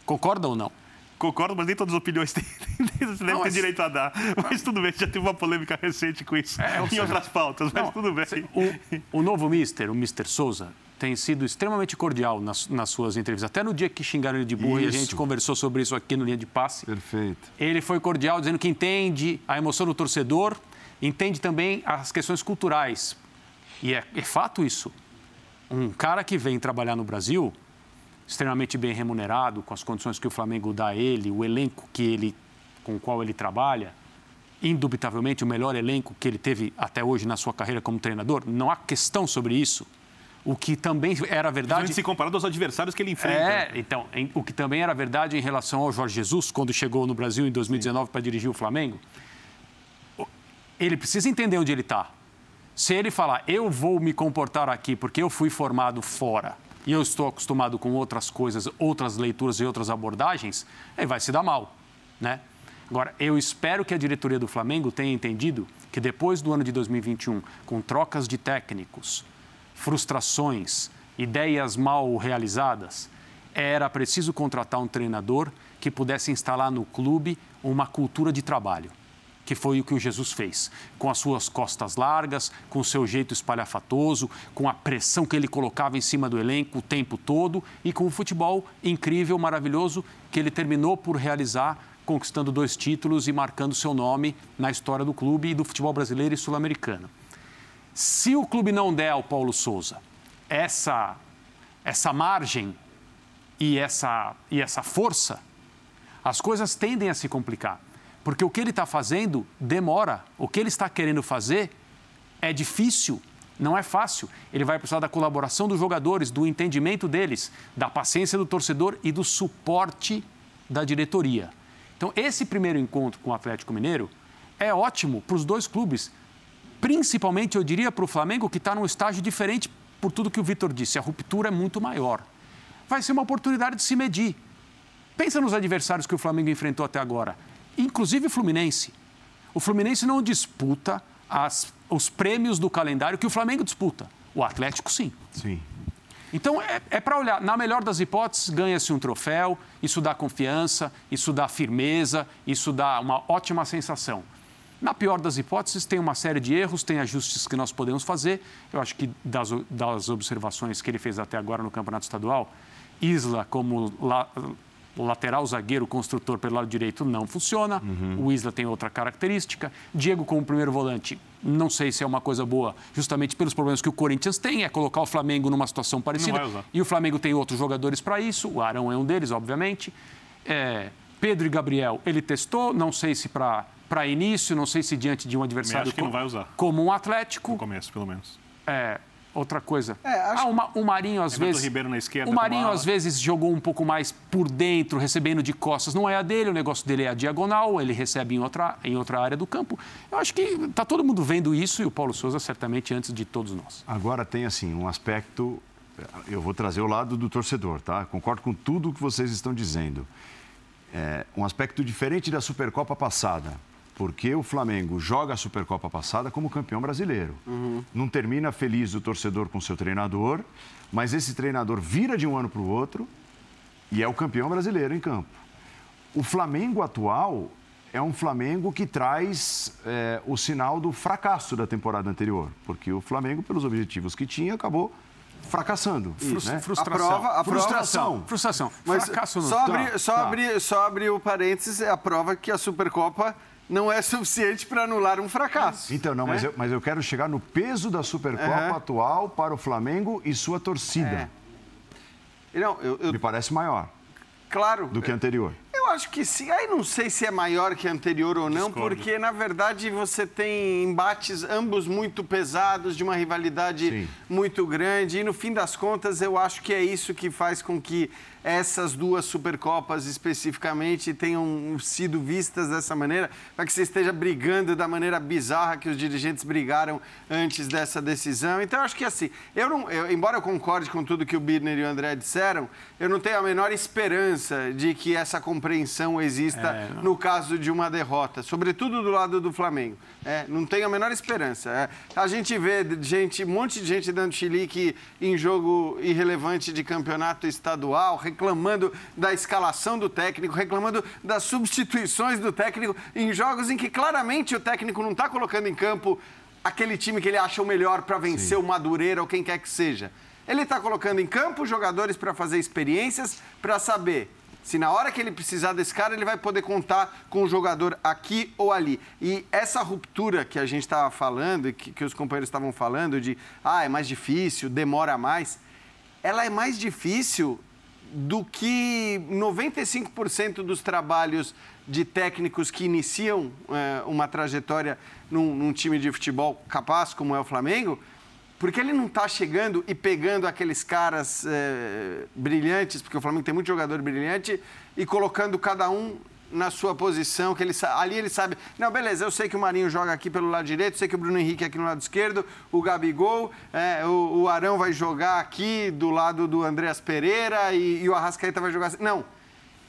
Concorda ou não? Concordo, mas nem todas as opiniões [LAUGHS] têm, ter direito a dar. Mas tudo bem, já teve uma polêmica recente com isso é, em seja, outras pautas, mas não, tudo bem. O, o novo Mister, o Mister Souza, tem sido extremamente cordial nas, nas, suas entrevistas. Até no dia que xingaram ele de burro isso. e a gente conversou sobre isso aqui no Linha de Passe. Perfeito. Ele foi cordial, dizendo que entende a emoção do torcedor, entende também as questões culturais. E é, é fato isso. Um cara que vem trabalhar no Brasil extremamente bem remunerado, com as condições que o Flamengo dá a ele, o elenco que ele, com o qual ele trabalha, indubitavelmente o melhor elenco que ele teve até hoje na sua carreira como treinador, não há questão sobre isso. O que também era verdade. se comparando aos adversários que ele enfrenta. É, então, em, o que também era verdade em relação ao Jorge Jesus, quando chegou no Brasil em 2019 para dirigir o Flamengo. Ele precisa entender onde ele está. Se ele falar, eu vou me comportar aqui porque eu fui formado fora e eu estou acostumado com outras coisas, outras leituras e outras abordagens, ele vai se dar mal, né? Agora, eu espero que a diretoria do Flamengo tenha entendido que depois do ano de 2021, com trocas de técnicos, frustrações, ideias mal realizadas, era preciso contratar um treinador que pudesse instalar no clube uma cultura de trabalho, que foi o que o Jesus fez, com as suas costas largas, com o seu jeito espalhafatoso, com a pressão que ele colocava em cima do elenco o tempo todo e com o futebol incrível, maravilhoso que ele terminou por realizar conquistando dois títulos e marcando seu nome na história do clube e do futebol brasileiro e sul-americano. Se o clube não der ao Paulo Souza essa, essa margem e essa, e essa força, as coisas tendem a se complicar. Porque o que ele está fazendo demora. O que ele está querendo fazer é difícil, não é fácil. Ele vai precisar da colaboração dos jogadores, do entendimento deles, da paciência do torcedor e do suporte da diretoria. Então, esse primeiro encontro com o Atlético Mineiro é ótimo para os dois clubes principalmente, eu diria, para o Flamengo, que está num estágio diferente por tudo que o Vitor disse. A ruptura é muito maior. Vai ser uma oportunidade de se medir. Pensa nos adversários que o Flamengo enfrentou até agora, inclusive o Fluminense. O Fluminense não disputa as, os prêmios do calendário que o Flamengo disputa. O Atlético, sim. Sim. Então, é, é para olhar. Na melhor das hipóteses, ganha-se um troféu, isso dá confiança, isso dá firmeza, isso dá uma ótima sensação. Na pior das hipóteses, tem uma série de erros, tem ajustes que nós podemos fazer. Eu acho que das, das observações que ele fez até agora no Campeonato Estadual, Isla como la, lateral zagueiro construtor pelo lado direito não funciona. Uhum. O Isla tem outra característica. Diego como primeiro volante, não sei se é uma coisa boa, justamente pelos problemas que o Corinthians tem, é colocar o Flamengo numa situação parecida. E o Flamengo tem outros jogadores para isso. O Arão é um deles, obviamente. É, Pedro e Gabriel, ele testou, não sei se para para início, não sei se diante de um adversário como, como um Atlético. No começo, pelo menos. É, outra coisa. É, ah, uma, o Marinho às vezes. Ribeiro na esquerda. O Marinho às vezes jogou um pouco mais por dentro, recebendo de costas. Não é a dele, o negócio dele é a diagonal, ele recebe em outra, em outra área do campo. Eu acho que está todo mundo vendo isso e o Paulo Souza certamente antes de todos nós. Agora tem assim um aspecto. Eu vou trazer o lado do torcedor, tá? Concordo com tudo o que vocês estão dizendo. É, um aspecto diferente da Supercopa passada porque o Flamengo joga a Supercopa passada como campeão brasileiro. Uhum. Não termina feliz o torcedor com seu treinador, mas esse treinador vira de um ano para o outro e é o campeão brasileiro em campo. O Flamengo atual é um Flamengo que traz é, o sinal do fracasso da temporada anterior, porque o Flamengo, pelos objetivos que tinha, acabou fracassando. Né? Frustração. A prova, a frustração. Prova... Frustração. Mas Fracasso não. Só abrir, só, tá. só abrir o parênteses, é a prova que a Supercopa não é suficiente para anular um fracasso. Então, não, mas, é? eu, mas eu quero chegar no peso da Supercopa atual para o Flamengo e sua torcida. É. Não, eu, eu... Me parece maior. Claro. Do que a anterior. Eu acho que sim. Aí não sei se é maior que a anterior ou não, Discordo. porque na verdade você tem embates ambos muito pesados, de uma rivalidade sim. muito grande. E no fim das contas, eu acho que é isso que faz com que essas duas Supercopas especificamente tenham sido vistas dessa maneira, para que você esteja brigando da maneira bizarra que os dirigentes brigaram antes dessa decisão. Então, eu acho que assim, eu não, eu, embora eu concorde com tudo que o Birner e o André disseram, eu não tenho a menor esperança de que essa compreensão exista é, no caso de uma derrota, sobretudo do lado do Flamengo. É, não tenho a menor esperança. É, a gente vê gente, um monte de gente dando chilique em jogo irrelevante de campeonato estadual, reclamando da escalação do técnico, reclamando das substituições do técnico em jogos em que claramente o técnico não está colocando em campo aquele time que ele acha o melhor para vencer Sim. o Madureira ou quem quer que seja. Ele está colocando em campo jogadores para fazer experiências, para saber se na hora que ele precisar desse cara, ele vai poder contar com o jogador aqui ou ali. E essa ruptura que a gente estava falando, que, que os companheiros estavam falando, de ah, é mais difícil, demora mais, ela é mais difícil do que 95% dos trabalhos de técnicos que iniciam é, uma trajetória num, num, time de futebol capaz, como é o Flamengo, porque ele não está chegando e pegando aqueles caras é, brilhantes, porque o Flamengo tem muito jogador brilhante, e colocando cada um na sua posição, que ele ali ele sabe, não, beleza, eu sei que o Marinho joga aqui pelo lado direito, sei que o Bruno Henrique aqui no lado esquerdo, o Gabigol, é, o, o, Arão vai jogar aqui do lado do Andreas Pereira e, e o Arrascaeta vai jogar assim. Não,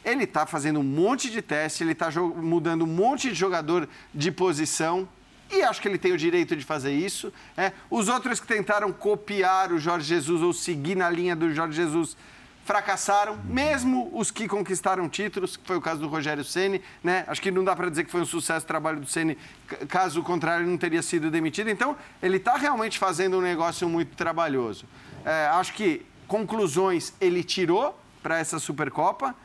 ele está fazendo um monte de teste, ele está mudando um monte de jogador de posição, e acho que ele tem o direito de fazer isso. É. Os outros que tentaram copiar o Jorge Jesus ou seguir na linha do Jorge Jesus fracassaram, mesmo os que conquistaram títulos, que foi o caso do Rogério Ceni, né? Acho que não dá para dizer que foi um sucesso o trabalho do Ceni, caso contrário, não teria sido demitido. Então, ele está realmente fazendo um negócio muito trabalhoso. É, acho que conclusões ele tirou para essa Supercopa.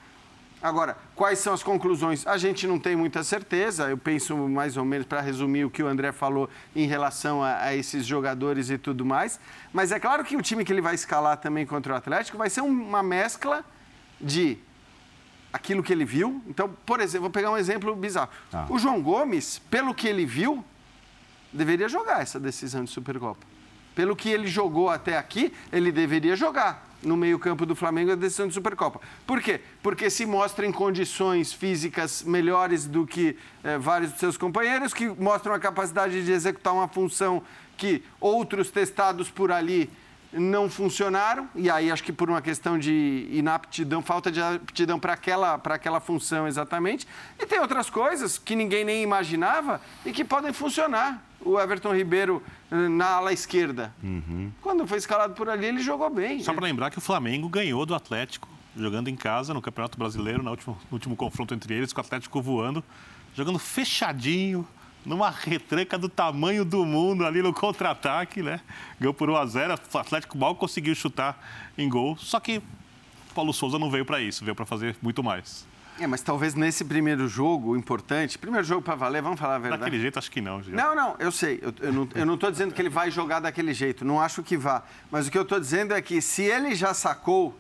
Agora, quais são as conclusões? A gente não tem muita certeza. Eu penso mais ou menos, para resumir o que o André falou em relação a, a, esses jogadores e tudo mais. Mas é claro que o time que ele vai escalar também contra o Atlético vai ser uma mescla de aquilo que ele viu. Então, por exemplo, vou pegar um exemplo bizarro. Ah. O João Gomes, pelo que ele viu, deveria jogar essa decisão de Supercopa. Pelo que ele jogou até aqui, ele deveria jogar no meio-campo do Flamengo a decisão de Supercopa. Por quê? Porque se mostra em condições físicas melhores do que eh, vários de seus companheiros, que mostram a capacidade de executar uma função que outros testados por ali não funcionaram, e aí acho que por uma questão de inaptidão, falta de aptidão para aquela, aquela função exatamente. E tem outras coisas que ninguém nem imaginava e que podem funcionar o Everton Ribeiro eh, na ala esquerda. Uhum. Quando foi escalado por ali, ele jogou bem. Só para lembrar que o Flamengo ganhou do Atlético, jogando em casa no Campeonato Brasileiro, no último, no último confronto entre eles, com o Atlético voando, jogando fechadinho, numa retranca do tamanho do mundo ali no contra-ataque, né? Ganhou por 1 a 0 o Atlético mal conseguiu chutar em gol, só que Paulo Souza não veio para isso, veio para fazer muito mais. É, mas talvez nesse primeiro jogo importante, primeiro jogo para valer, vamos falar a verdade. Daquele jeito, acho que não. Não, não, eu sei. Eu, eu não estou dizendo que ele vai jogar daquele jeito, não acho que vá. Mas o que eu estou dizendo é que se ele já sacou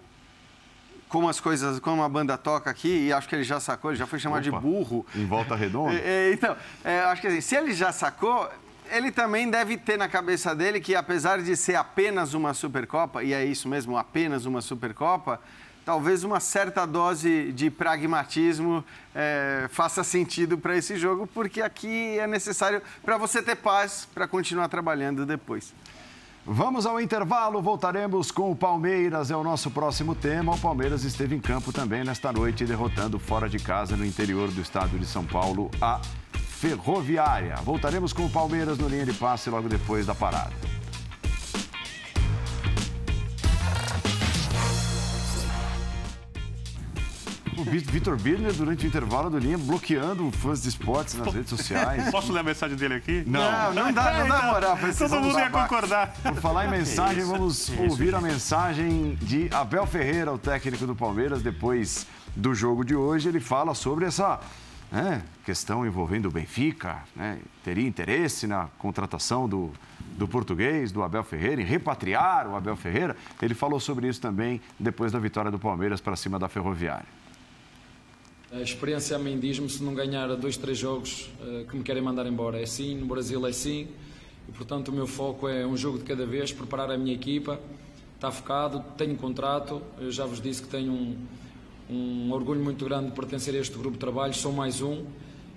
como as coisas, como a banda toca aqui, e acho que ele já sacou, ele já foi chamado Opa, de burro. Em volta redonda? [LAUGHS] É, é, então, é, acho que assim, se ele já sacou, ele também deve ter na cabeça dele que, apesar de ser apenas uma Supercopa, e é isso mesmo, apenas uma Supercopa, talvez uma certa dose de pragmatismo é, faça sentido para esse jogo, porque aqui é necessário para você ter paz para continuar trabalhando depois. Vamos ao intervalo, voltaremos com o Palmeiras, é o nosso próximo tema. O Palmeiras esteve em campo também nesta noite, derrotando fora de casa no interior do estado de São Paulo a Ferroviária. Voltaremos com o Palmeiras no linha de passe logo depois da parada. O Vitor Birner, durante o intervalo do linha, bloqueando fãs de esportes nas redes sociais. [LAUGHS] Posso ler a mensagem dele aqui? Não, não, não dá, não dá moral pra Todo mundo ia concordar. Por falar em [LAUGHS] mensagem, vamos ouvir a mensagem de Abel Ferreira, o técnico do Palmeiras, depois do jogo de hoje. Ele fala sobre essa né, questão envolvendo o Benfica, né, teria interesse na contratação do, do português, do Abel Ferreira, em repatriar o Abel Ferreira. Ele falou sobre isso também depois da vitória do Palmeiras para cima da Ferroviária. A experiência diz-me se não ganhar dois, três jogos uh, que me querem mandar embora. É assim, no Brasil é assim. E, portanto, o meu foco é um jogo de cada vez, preparar a minha equipa. Está focado, tenho contrato. Eu já vos disse que tenho um, um orgulho muito grande de pertencer a este grupo de trabalho. Sou mais um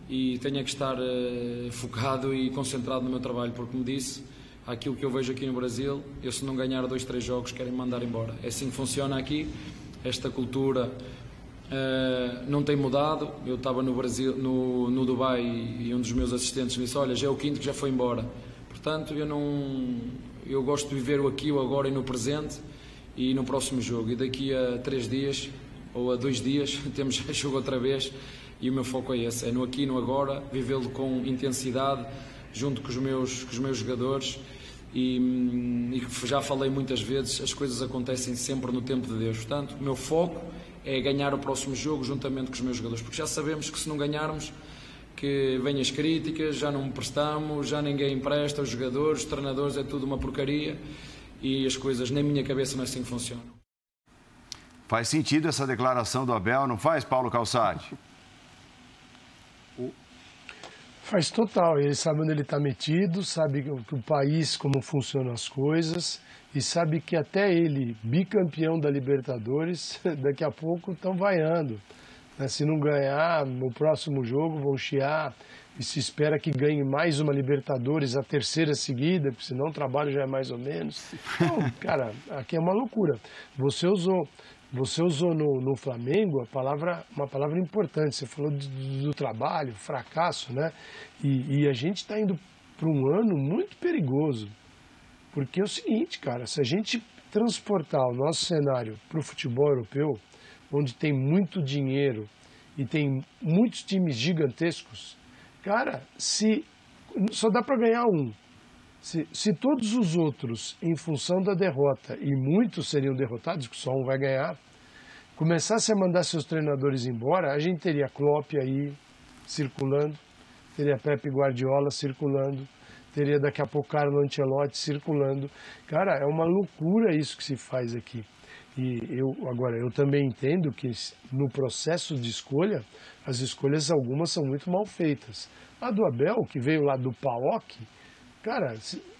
e tenho que estar uh, focado e concentrado no meu trabalho, porque, me disse, aquilo que eu vejo aqui no Brasil, eu se não ganhar dois, três jogos, querem me mandar embora. É assim que funciona aqui. Esta cultura Uh, não tem mudado. Eu estava no Brasil, no, no Dubai e um dos meus assistentes me disse: Olha, já é o quinto que já foi embora. Portanto, eu não, eu gosto de viver o aqui, o agora e no presente e no próximo jogo. E daqui a três dias ou a dois dias [LAUGHS] temos [LAUGHS] jogo outra vez e o meu foco é esse: é no aqui, no agora, vivê-lo com intensidade junto com os meus, com os meus jogadores. E, e já falei muitas vezes, as coisas acontecem sempre no tempo de Deus. Portanto, o meu foco é ganhar o próximo jogo juntamente com os meus jogadores, porque já sabemos que se não ganharmos, que vêm as críticas, já não prestamos, já ninguém empresta, os jogadores, os treinadores, é tudo uma porcaria e as coisas na minha cabeça não é assim que funcionam. Faz sentido essa declaração do Abel, não faz, Paulo Calçade? Faz total. Ele sabe onde ele está metido, sabe que o país, como funcionam as coisas, e sabe que até ele, bicampeão da Libertadores, [LAUGHS] daqui a pouco estão vaiando. Né? Se não ganhar no próximo jogo, vão chiar. E se espera que ganhe mais uma Libertadores, a terceira seguida, porque senão o trabalho já é mais ou menos. Então, [LAUGHS] cara, aqui é uma loucura. Você usou você usou no, no, Flamengo a palavra, uma palavra importante. Você falou do, do trabalho, fracasso, né? E, e a gente está indo para um ano muito perigoso. Porque é o seguinte, cara, se a gente transportar o nosso cenário para o futebol europeu, onde tem muito dinheiro e tem muitos times gigantescos, cara, se só dá para ganhar um. Se, se todos os outros, em função da derrota, e muitos seriam derrotados, que só um vai ganhar, começasse a mandar seus treinadores embora, a gente teria Klopp aí circulando, teria Pepe Guardiola circulando, teria daqui a pouco Carlo Ancelotti circulando. Cara, é uma loucura isso que se faz aqui. E eu agora eu também entendo que no processo de escolha as escolhas algumas são muito mal feitas. A do Abel, que veio lá do PAOK, Cara,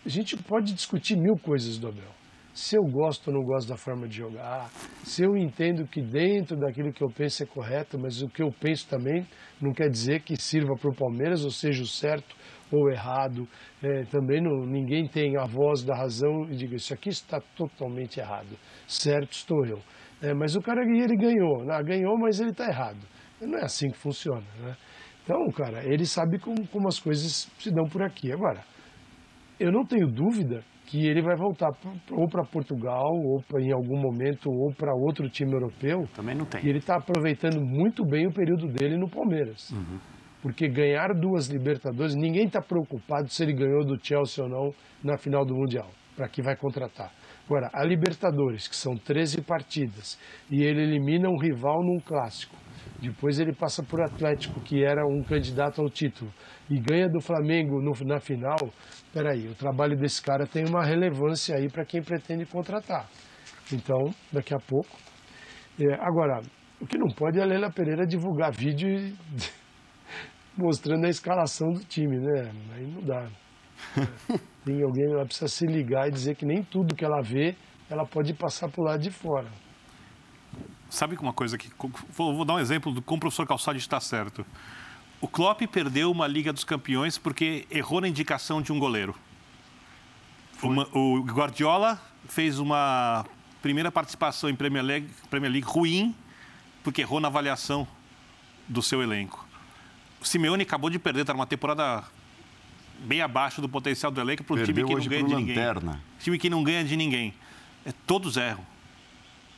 a gente pode discutir mil coisas do Abel. Se eu gosto ou não gosto da forma de jogar, se eu entendo que dentro daquilo que eu penso é correto, mas o que eu penso também não quer dizer que sirva para o Palmeiras ou seja o certo ou errado. É, também não, ninguém tem a voz da razão e diga isso aqui está totalmente errado. Certo estou eu. É, mas o cara ele ganhou, né? ganhou, mas ele está errado. Não é assim que funciona. Né? Então, cara, ele sabe como, como as coisas se dão por aqui. Agora, eu não tenho dúvida que ele vai voltar ou para Portugal, ou pra, em algum momento, ou para outro time europeu. Também não tem. E ele está aproveitando muito bem o período dele no Palmeiras. Uhum. Porque ganhar duas Libertadores, ninguém está preocupado se ele ganhou do Chelsea ou não na final do Mundial, para que vai contratar. Agora, a Libertadores, que são 13 partidas, e ele elimina um rival num clássico, depois ele passa por Atlético, que era um candidato ao título, e ganha do Flamengo no, na final, peraí, o trabalho desse cara tem uma relevância aí para quem pretende contratar. Então, daqui a pouco. É, agora, o que não pode é a Leila Pereira divulgar vídeo e, mostrando a escalação do time, né? Aí não dá. [LAUGHS] Tem alguém, ela precisa se ligar e dizer que nem tudo que ela vê, ela pode passar para o lado de fora. Sabe uma coisa que. Vou, vou dar um exemplo do como o professor Calçade está certo. O Klopp perdeu uma Liga dos Campeões porque errou na indicação de um goleiro. Uma, o Guardiola fez uma primeira participação em Premier League, Premier League ruim porque errou na avaliação do seu elenco. O Simeone acabou de perder, está numa temporada bem abaixo do potencial do elenco para um time que não ganha de ninguém. Lanterna. Time que não ganha de ninguém. É, todos erram.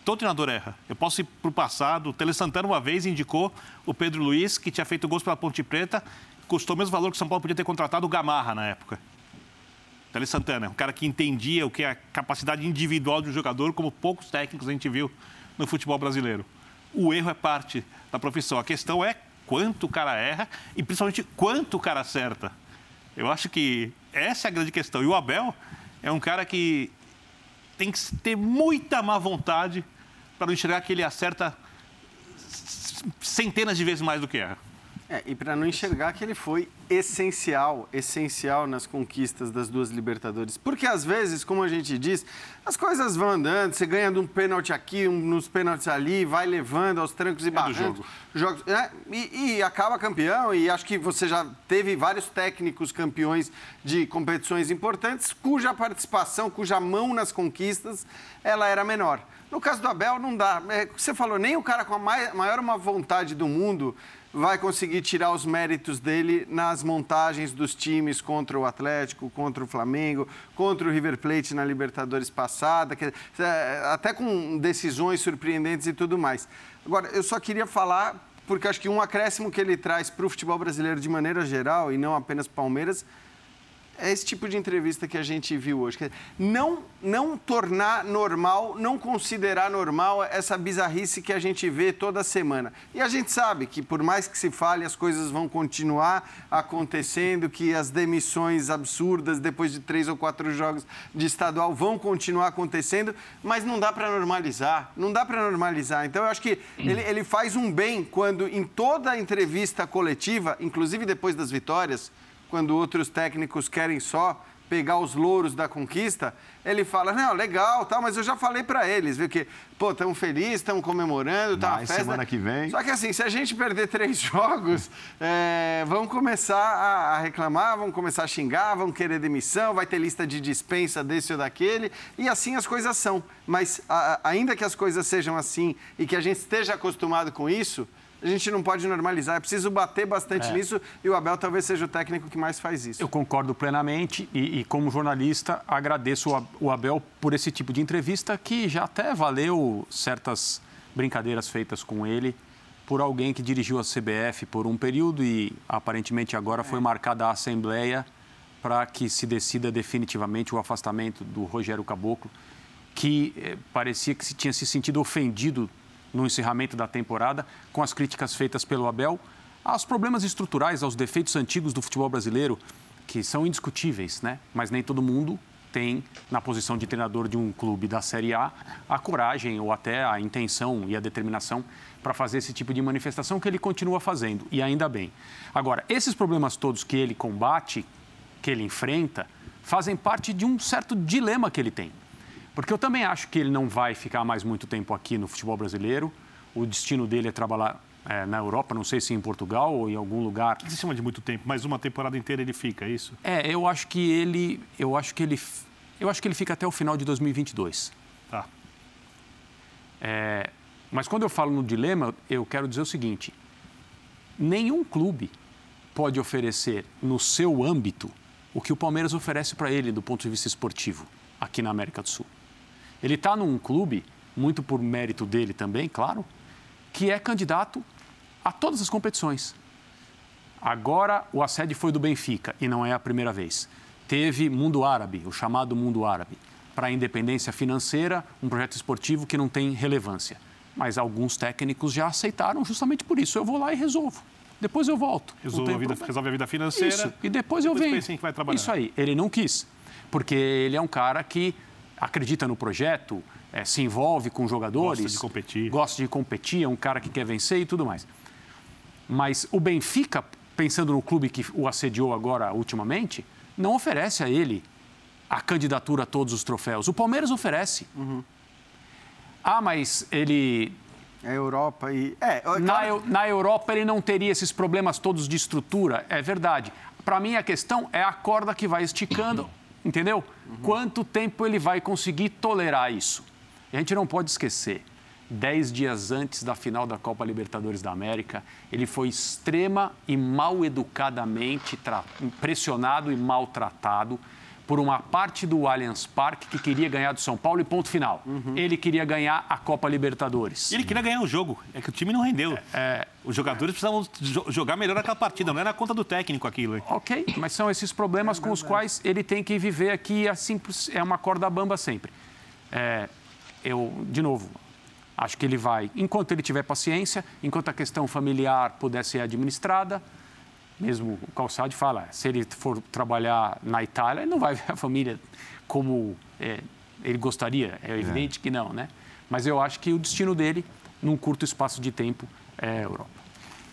Todo treinador erra. Eu posso ir para o passado. O Tele Santana, uma vez, indicou o Pedro Luiz, que tinha feito gols pela Ponte Preta, custou o mesmo valor que o São Paulo podia ter contratado o Gamarra na época. Tele Santana, um cara que entendia o que é a capacidade individual de um jogador, como poucos técnicos a gente viu no futebol brasileiro. O erro é parte da profissão. A questão é quanto o cara erra e principalmente quanto o cara acerta. Eu acho que essa é a grande questão. E o Abel é um cara que tem que ter muita má vontade para não enxergar que ele acerta centenas de vezes mais do que erra. É, e para não enxergar que ele foi essencial, essencial nas conquistas das duas Libertadores. Porque às vezes, como a gente diz, as coisas vão andando, você ganha de um pênalti aqui, um, nos pênaltis ali, vai levando aos trancos e é barrancos. Jogo. Jogos, é, e, e, acaba campeão, e acho que você já teve vários técnicos campeões de competições importantes, cuja participação, cuja mão nas conquistas, ela era menor. No caso do Abel, não dá. É, você falou, nem o cara com a maior uma vontade do mundo vai conseguir tirar os méritos dele nas montagens dos times contra o Atlético, contra o Flamengo, contra o River Plate na Libertadores passada, que, é, até com decisões surpreendentes e tudo mais. Agora, eu só queria falar, porque acho que um acréscimo que ele traz para o futebol brasileiro de maneira geral, e não apenas Palmeiras, é esse tipo de entrevista que a gente viu hoje. Não, não tornar normal, não considerar normal essa bizarrice que a gente vê toda semana. E a gente sabe que, por mais que se fale, as coisas vão continuar acontecendo, que as demissões absurdas depois de três ou quatro jogos de estadual vão continuar acontecendo, mas não dá para normalizar. Não dá para normalizar. Então, eu acho que ele, ele faz um bem quando, em toda entrevista coletiva, inclusive depois das vitórias, quando outros técnicos querem só pegar os louros da conquista, ele fala, não, legal, tal, mas eu já falei para eles, viu, que, pô, estão felizes, estão comemorando, tá Mais festa. semana que vem. Só que assim, se a gente perder três [LAUGHS] jogos, é, vão começar a, a, reclamar, vão começar a xingar, vão querer demissão, vai ter lista de dispensa desse ou daquele, e assim as coisas são. Mas a, ainda que as coisas sejam assim e que a gente esteja acostumado com isso, a gente não pode normalizar. É preciso bater bastante é. nisso e o Abel talvez seja o técnico que mais faz isso. Eu concordo plenamente e, e como jornalista, agradeço o Abel por esse tipo de entrevista que já até valeu certas brincadeiras feitas com ele por alguém que dirigiu a CBF por um período e aparentemente agora foi é. marcada a Assembleia para que se decida definitivamente o afastamento do Rogério Caboclo, que eh, parecia que se tinha se sentido ofendido no encerramento da temporada, com as críticas feitas pelo Abel, aos problemas estruturais, aos defeitos antigos do futebol brasileiro, que são indiscutíveis, né? Mas nem todo mundo tem, na posição de treinador de um clube da Série A, a coragem ou até a intenção e a determinação para fazer esse tipo de manifestação que ele continua fazendo, e ainda bem. Agora, esses problemas todos que ele combate, que ele enfrenta, fazem parte de um certo dilema que ele tem. Porque eu também acho que ele não vai ficar mais muito tempo aqui no futebol brasileiro. O destino dele é trabalhar é, na Europa, não sei se em Portugal ou em algum lugar. Se chama de muito tempo? Mais uma temporada inteira ele fica, é isso? É, eu acho que ele, eu acho que ele, eu acho que ele fica até o final de 2022. Tá. É, mas quando eu falo no dilema, eu quero dizer o seguinte: nenhum clube pode oferecer no seu âmbito o que o Palmeiras oferece para ele do ponto de vista esportivo aqui na América do Sul. Ele está num clube, muito por mérito dele também, claro, que é candidato a todas as competições. Agora o assédio foi do Benfica e não é a primeira vez. Teve Mundo Árabe, o chamado Mundo Árabe, para a independência financeira, um projeto esportivo que não tem relevância. Mas alguns técnicos já aceitaram justamente por isso. Eu vou lá e resolvo. Depois eu volto. Resolve, a vida, resolve a vida financeira. Isso. E depois, depois eu venho. Que vai trabalhar. Isso aí. Ele não quis. Porque ele é um cara que acredita no projeto, é, se envolve com jogadores. Gosta de competir. Gosta de competir, é um cara que quer vencer e tudo mais. Mas o Benfica, pensando no clube que o assediou agora ultimamente, não oferece a ele a candidatura a todos os troféus. O Palmeiras oferece. Uhum. Ah, mas ele. A Europa e. É, claro... na, na Europa ele não teria esses problemas todos de estrutura, é verdade. Para mim a questão é a corda que vai esticando Entendeu? Uhum. Quanto tempo ele vai conseguir tolerar isso? A gente não pode esquecer. Dez dias antes da final da Copa Libertadores da América, ele foi extrema e mal educadamente pressionado e maltratado por uma parte do Allianz Parque que queria ganhar do São Paulo e ponto final. Uhum. Ele queria ganhar a Copa Libertadores. Ele queria ganhar o jogo, é que o time não rendeu. É, é... Os jogadores precisavam jogar melhor aquela partida, não era na conta do técnico aquilo. Ok, mas são esses problemas é com os quais ele tem que viver aqui, assim, é uma corda bamba sempre. É, eu, de novo, acho que ele vai, enquanto ele tiver paciência, enquanto a questão familiar puder ser administrada, mesmo o Calçade fala, se ele for trabalhar na Itália, ele não vai ver a família como é, ele gostaria. É evidente é. que não, né? Mas eu acho que o destino dele, num curto espaço de tempo, é a Europa.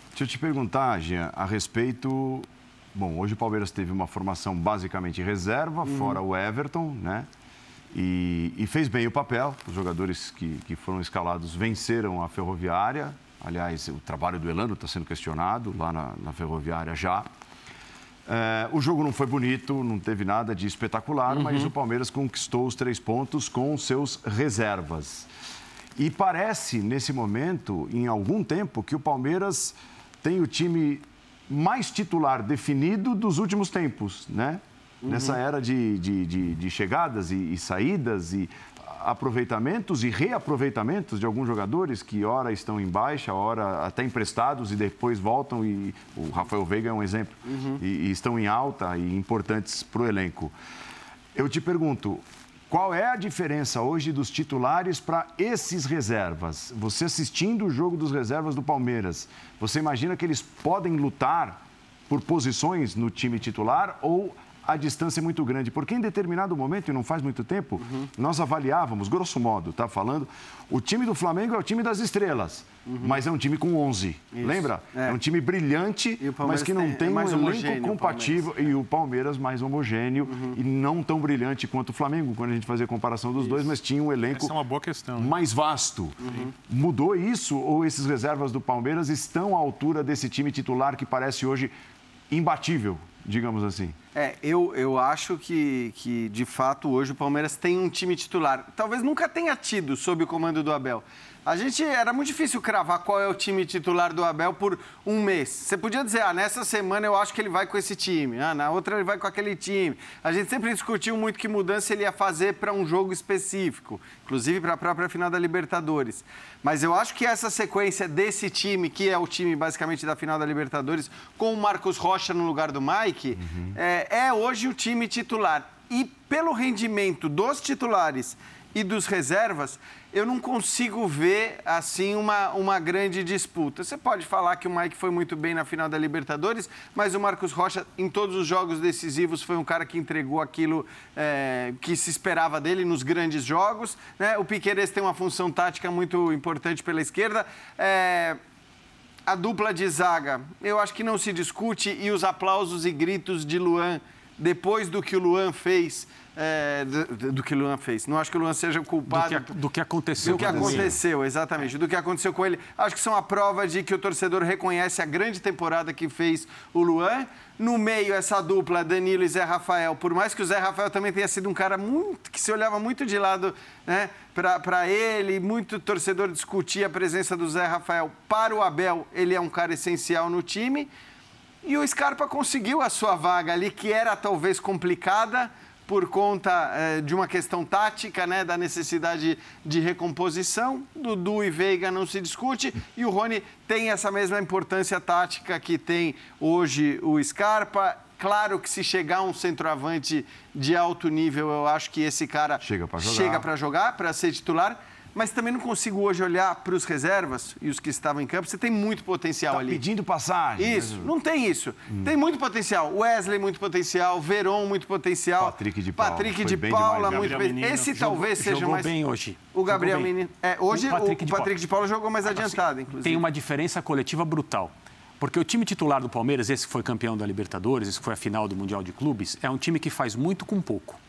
Deixa eu te perguntar, Jean, a respeito... Bom, hoje o Palmeiras teve uma formação basicamente reserva, uhum. fora o Everton, né? E, e, fez bem o papel. Os jogadores que, que foram escalados venceram a Ferroviária, Aliás, o trabalho do Elano está sendo questionado lá na, na Ferroviária já. É, o jogo não foi bonito, não teve nada de espetacular, uhum. mas o Palmeiras conquistou os três pontos com seus reservas. E parece, nesse momento, em algum tempo, que o Palmeiras tem o time mais titular definido dos últimos tempos, né? Uhum. Nessa era de, de, de, de chegadas e, e, saídas e aproveitamentos e reaproveitamentos de alguns jogadores que ora estão em baixa, ora até emprestados e depois voltam e o Rafael Veiga é um exemplo uhum. e, e estão em alta e importantes para o elenco. Eu te pergunto, qual é a diferença hoje dos titulares para esses reservas? Você assistindo o jogo dos reservas do Palmeiras, você imagina que eles podem lutar por posições no time titular ou a distância é muito grande, porque em determinado momento, e não faz muito tempo, uhum. nós avaliávamos, grosso modo, tá falando, o time do Flamengo é o time das estrelas, uhum. mas é um time com 11. Isso. Lembra? É. é. um time brilhante, mas que não tem, tem é um elenco compatível. e o Palmeiras mais homogêneo uhum. e não tão brilhante quanto o Flamengo, quando a gente fazia a comparação dos isso. dois, mas tinha um elenco é uma boa questão, mais vasto. Uhum. Mudou isso ou esses reservas do Palmeiras estão à altura desse time titular que parece hoje imbatível, digamos assim? É, eu, eu acho que, que, de fato, hoje o Palmeiras tem um time titular. Talvez nunca tenha tido sob o comando do Abel. A gente era muito difícil cravar qual é o time titular do Abel por um mês. Você podia dizer, ah, nessa semana eu acho que ele vai com esse time, ah, na outra ele vai com aquele time. A gente sempre discutiu muito que mudança ele ia fazer para um jogo específico, inclusive para a própria final da Libertadores. Mas eu acho que essa sequência desse time, que é o time basicamente da final da Libertadores, com o Marcos Rocha no lugar do Mike, uhum. é, é hoje o time titular. E pelo rendimento dos titulares e dos reservas, eu não consigo ver assim uma, uma grande disputa. Você pode falar que o Mike foi muito bem na final da Libertadores, mas o Marcos Rocha, em todos os jogos decisivos, foi um cara que entregou aquilo é, que se esperava dele nos grandes jogos. Né? O Piqueires tem uma função tática muito importante pela esquerda. É, a dupla de zaga, eu acho que não se discute, e os aplausos e gritos de Luan depois do que o Luan fez é, do, do, que o Luan fez. Não acho que o Luan seja culpado. Do que, do que aconteceu Do que aconteceu, ele. exatamente. Do que aconteceu com ele. Acho que são a prova de que o torcedor reconhece a grande temporada que fez o Luan. No meio, essa dupla, Danilo e Zé Rafael. Por mais que o Zé Rafael também tenha sido um cara muito que se olhava muito de lado né, para ele, muito torcedor discutia a presença do Zé Rafael. Para o Abel, ele é um cara essencial no time. E o Scarpa conseguiu a sua vaga ali, que era talvez complicada por conta eh, de uma questão tática, né, da necessidade de recomposição. Dudu e Veiga não se discute e o Rony tem essa mesma importância tática que tem hoje o Scarpa. Claro que se chegar um centroavante de alto nível, eu acho que esse cara chega para jogar, para ser titular mas também não consigo hoje olhar para os reservas e os que estavam em campo. Você tem muito potencial tá ali. pedindo passagem. Isso, não tem isso. Hum. Tem muito potencial. Wesley, muito potencial. Veron, muito potencial. Patrick de Paula. Patrick de Paula, muito bem. Esse jogou, talvez seja jogou mais. bem hoje. O Gabriel Menino. É, hoje o Patrick, o de, Patrick de Paula jogou mais adiantado, inclusive. Tem uma diferença coletiva brutal. Porque o time titular do Palmeiras, esse que foi campeão da Libertadores, esse que foi a final do Mundial de Clubes, é um time que faz muito com pouco.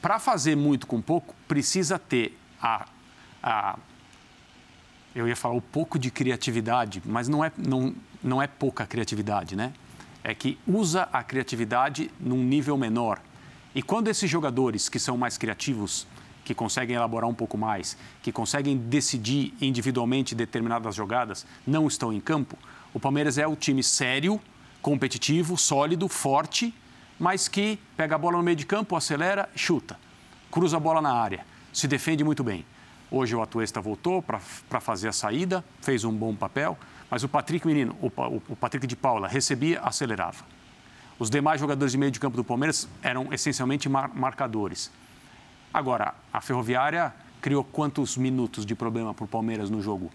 Para fazer muito com pouco, precisa ter a, a eu ia falar o pouco de criatividade, mas não é, não, não é pouca criatividade, né? É que usa a criatividade num nível menor. E quando esses jogadores que são mais criativos, que conseguem elaborar um pouco mais, que conseguem decidir individualmente determinadas jogadas, não estão em campo, o Palmeiras é o time sério, competitivo, sólido, forte, mas que pega a bola no meio de campo, acelera, chuta, cruza a bola na área, se defende muito bem. Hoje o Atuesta voltou para fazer a saída, fez um bom papel, mas o Patrick Menino, o, o Patrick de Paula, recebia, acelerava. Os demais jogadores de meio de campo do Palmeiras eram essencialmente mar marcadores. Agora, a Ferroviária criou quantos minutos de problema para o Palmeiras no jogo?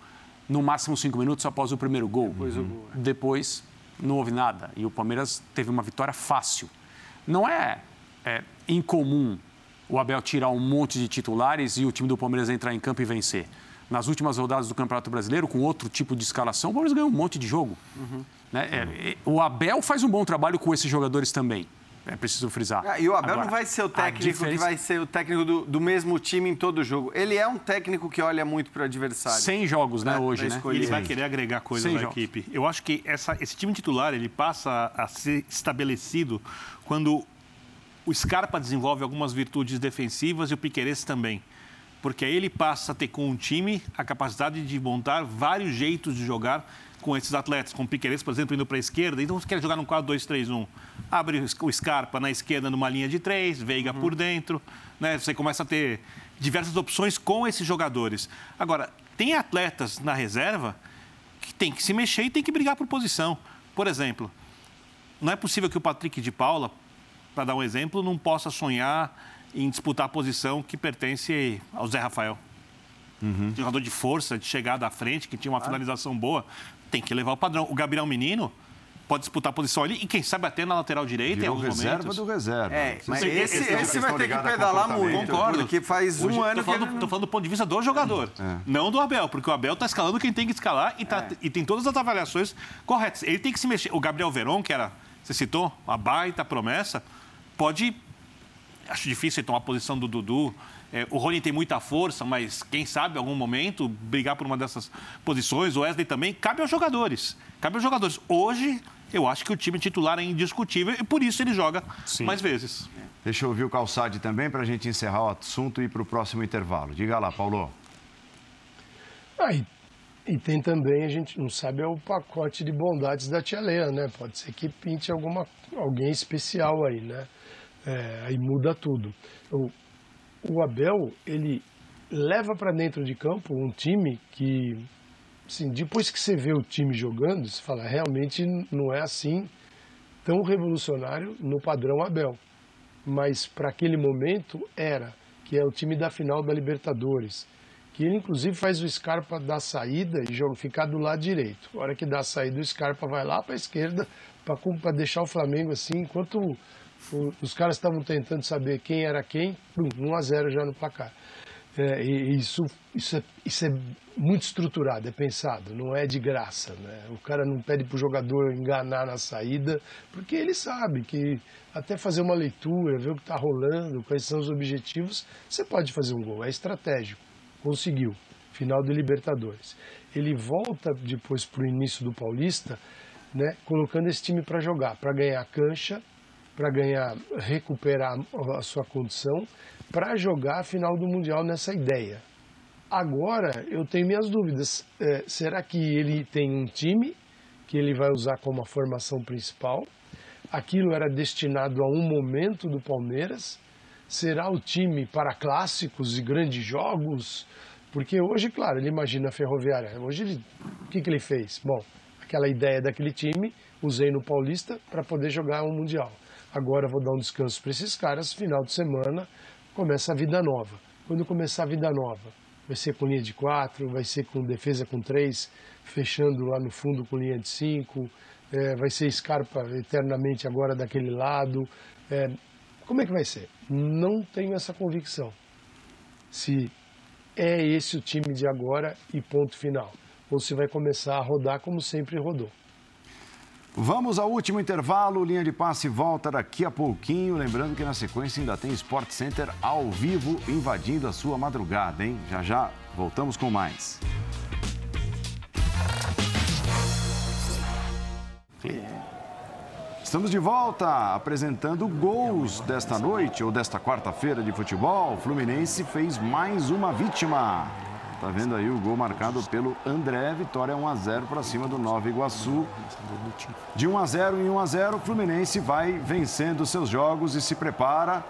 No máximo cinco minutos após o primeiro gol. Depois, uhum. gol, é. Depois não houve nada. E o Palmeiras teve uma vitória fácil. Não é, é incomum o Abel tirar um monte de titulares e o time do Palmeiras entrar em campo e vencer. Nas últimas rodadas do Campeonato Brasileiro, com outro tipo de escalação, o Palmeiras ganhou um monte de jogo. Uhum. Né? É, o Abel faz um bom trabalho com esses jogadores também. É preciso frisar. Ah, e o Abel Agora, não vai ser o técnico diferença... que vai ser o técnico do, do, mesmo time em todo jogo. Ele é um técnico que olha muito para o adversário. 100 jogos, né, hoje, né? Ele vai querer agregar coisas na jogos. equipe. Eu acho que essa, esse time titular ele passa a ser estabelecido quando o Scarpa desenvolve algumas virtudes defensivas e o Piqueires também. Porque aí ele passa a ter com o time a capacidade de montar vários jeitos de jogar com esses atletas. Com o Piqueires, por exemplo, indo para a esquerda. Então, você quer jogar num 4-2-3-1. Abre o Scarpa na esquerda numa linha de três, Veiga uhum. por dentro. Né? Você começa a ter diversas opções com esses jogadores. Agora, tem atletas na reserva que tem que se mexer e tem que brigar por posição. Por exemplo, não é possível que o Patrick de Paula, para dar um exemplo, não possa sonhar em disputar a posição que pertence ao Zé Rafael. Uhum. Jogador de força, de chegada à frente, que tinha uma finalização boa, tem que levar o padrão. O Gabriel Menino pode disputar a posição ali e quem sabe até na lateral direita Virou em alguns reserva momentos. do reserva. É, mas Sim, esse, esse, esse vai ter que pedalar muito. Concordo. Porque faz um Hoje, ano tô falando, que tô falando do ponto de vista do jogador, É. não do Abel, porque o Abel está escalando quem tem que escalar e, tá, e tem todas as avaliações corretas. Ele tem que se mexer. O Gabriel Veron, que era, você citou, uma baita promessa, pode. Acho difícil ele tomar a posição do Dudu. É, o Rony tem muita força, mas quem sabe em algum momento brigar por uma dessas posições. O Wesley também. Cabe aos jogadores. Cabe aos jogadores. Hoje, eu acho que o time titular é indiscutível e por isso ele joga mais vezes. Deixa eu ouvir o Calçade também para a gente encerrar o assunto e ir para o próximo intervalo. Diga lá, Paulo. Ah, e, e tem também, a gente não sabe, é o pacote de bondades da tia Leia, né? Pode ser que pinte alguma, alguém especial aí, né? É, aí muda tudo. O, o Abel, ele leva para dentro de campo um time que, assim, depois que você vê o time jogando, você fala, realmente não é assim tão revolucionário no padrão Abel. Mas para aquele momento era, que é o time da final da Libertadores, que ele inclusive faz o Scarpa dar saída e joga, ficar do lado direito. A hora que dá a saída, o Scarpa vai lá para a esquerda para deixar o Flamengo assim, enquanto os caras estavam tentando saber quem era quem, pum, 1 a 0 já no placar. É, e isso, isso, é, isso é muito estruturado, é pensado, não é de graça. Né? O cara não pede para o jogador enganar na saída, porque ele sabe que até fazer uma leitura, ver o que está rolando, quais são os objetivos, você pode fazer um gol, é estratégico. Conseguiu, final de Libertadores. Ele volta depois para o início do Paulista, né, colocando esse time para jogar, para ganhar cancha, para ganhar, recuperar a sua condição, para jogar a final do Mundial nessa ideia. Agora, eu tenho minhas dúvidas. É, será que ele tem um time que ele vai usar como a formação principal? Aquilo era destinado a um momento do Palmeiras? Será o time para clássicos e grandes jogos? Porque hoje, claro, ele imagina a Ferroviária. Hoje, ele, o que, que ele fez? Bom, aquela ideia daquele time, usei no Paulista para poder jogar um Mundial. Agora vou dar um descanso para esses caras, final de semana, começa a vida nova. Quando começar a vida nova, vai ser com linha de quatro, vai ser com defesa com três, fechando lá no fundo com linha de cinco, é, vai ser Scarpa eternamente agora daquele lado. É, como é que vai ser? Não tenho essa convicção. Se é esse o time de agora e ponto final. Ou se vai começar a rodar como sempre rodou. Vamos ao último intervalo. Linha de passe volta daqui a pouquinho. Lembrando que na sequência ainda tem Sport Center ao vivo invadindo a sua madrugada, hein? Já já voltamos com mais. Estamos de volta apresentando gols desta noite ou desta quarta-feira de futebol. O Fluminense fez mais uma vítima. Tá vendo aí o gol marcado pelo André. Vitória 1 a 0 para cima do Nova Iguaçu. De 1 a 0 em 1 a 0, o Fluminense vai vencendo seus jogos e se prepara.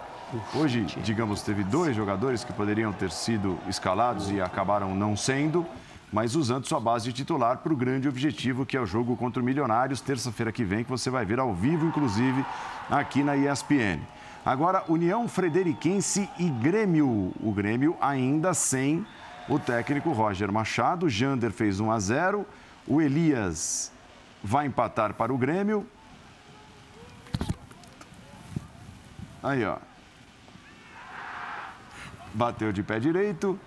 Hoje, digamos, teve dois jogadores que poderiam ter sido escalados e acabaram não sendo, mas usando sua base de titular para o grande objetivo que é o jogo contra o Milionários, terça-feira que vem, que você vai ver ao vivo, inclusive, aqui na ESPN. Agora, União Frederiquense e Grêmio. O Grêmio ainda sem o técnico Roger Machado. Jander fez 1 a 0. O Elias vai empatar para o Grêmio. Aí, ó. Bateu de pé direito.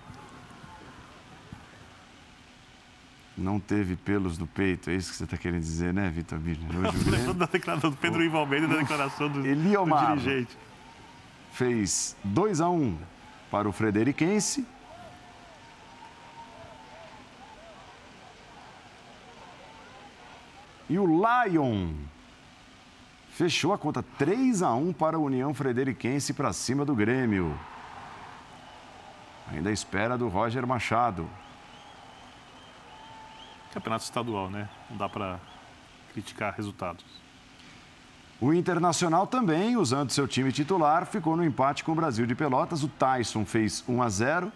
Não teve pelos no peito, é isso que você está querendo dizer, né, Vitor Miller? Hoje o [LAUGHS] Grêmio da declaração do Pedro Ivo Almeida e da declaração do, do Eliomar. dirigente. fez 2 a 1 para o Frederiquense. E o Lion fechou a conta 3 a 1 para a União Frederiquense para cima do Grêmio. Ainda à espera do Roger Machado. Campeonato estadual, né? Não dá para criticar resultados. O Internacional também, usando seu time titular, ficou no empate com o Brasil de Pelotas. O Tyson fez 1 a 0,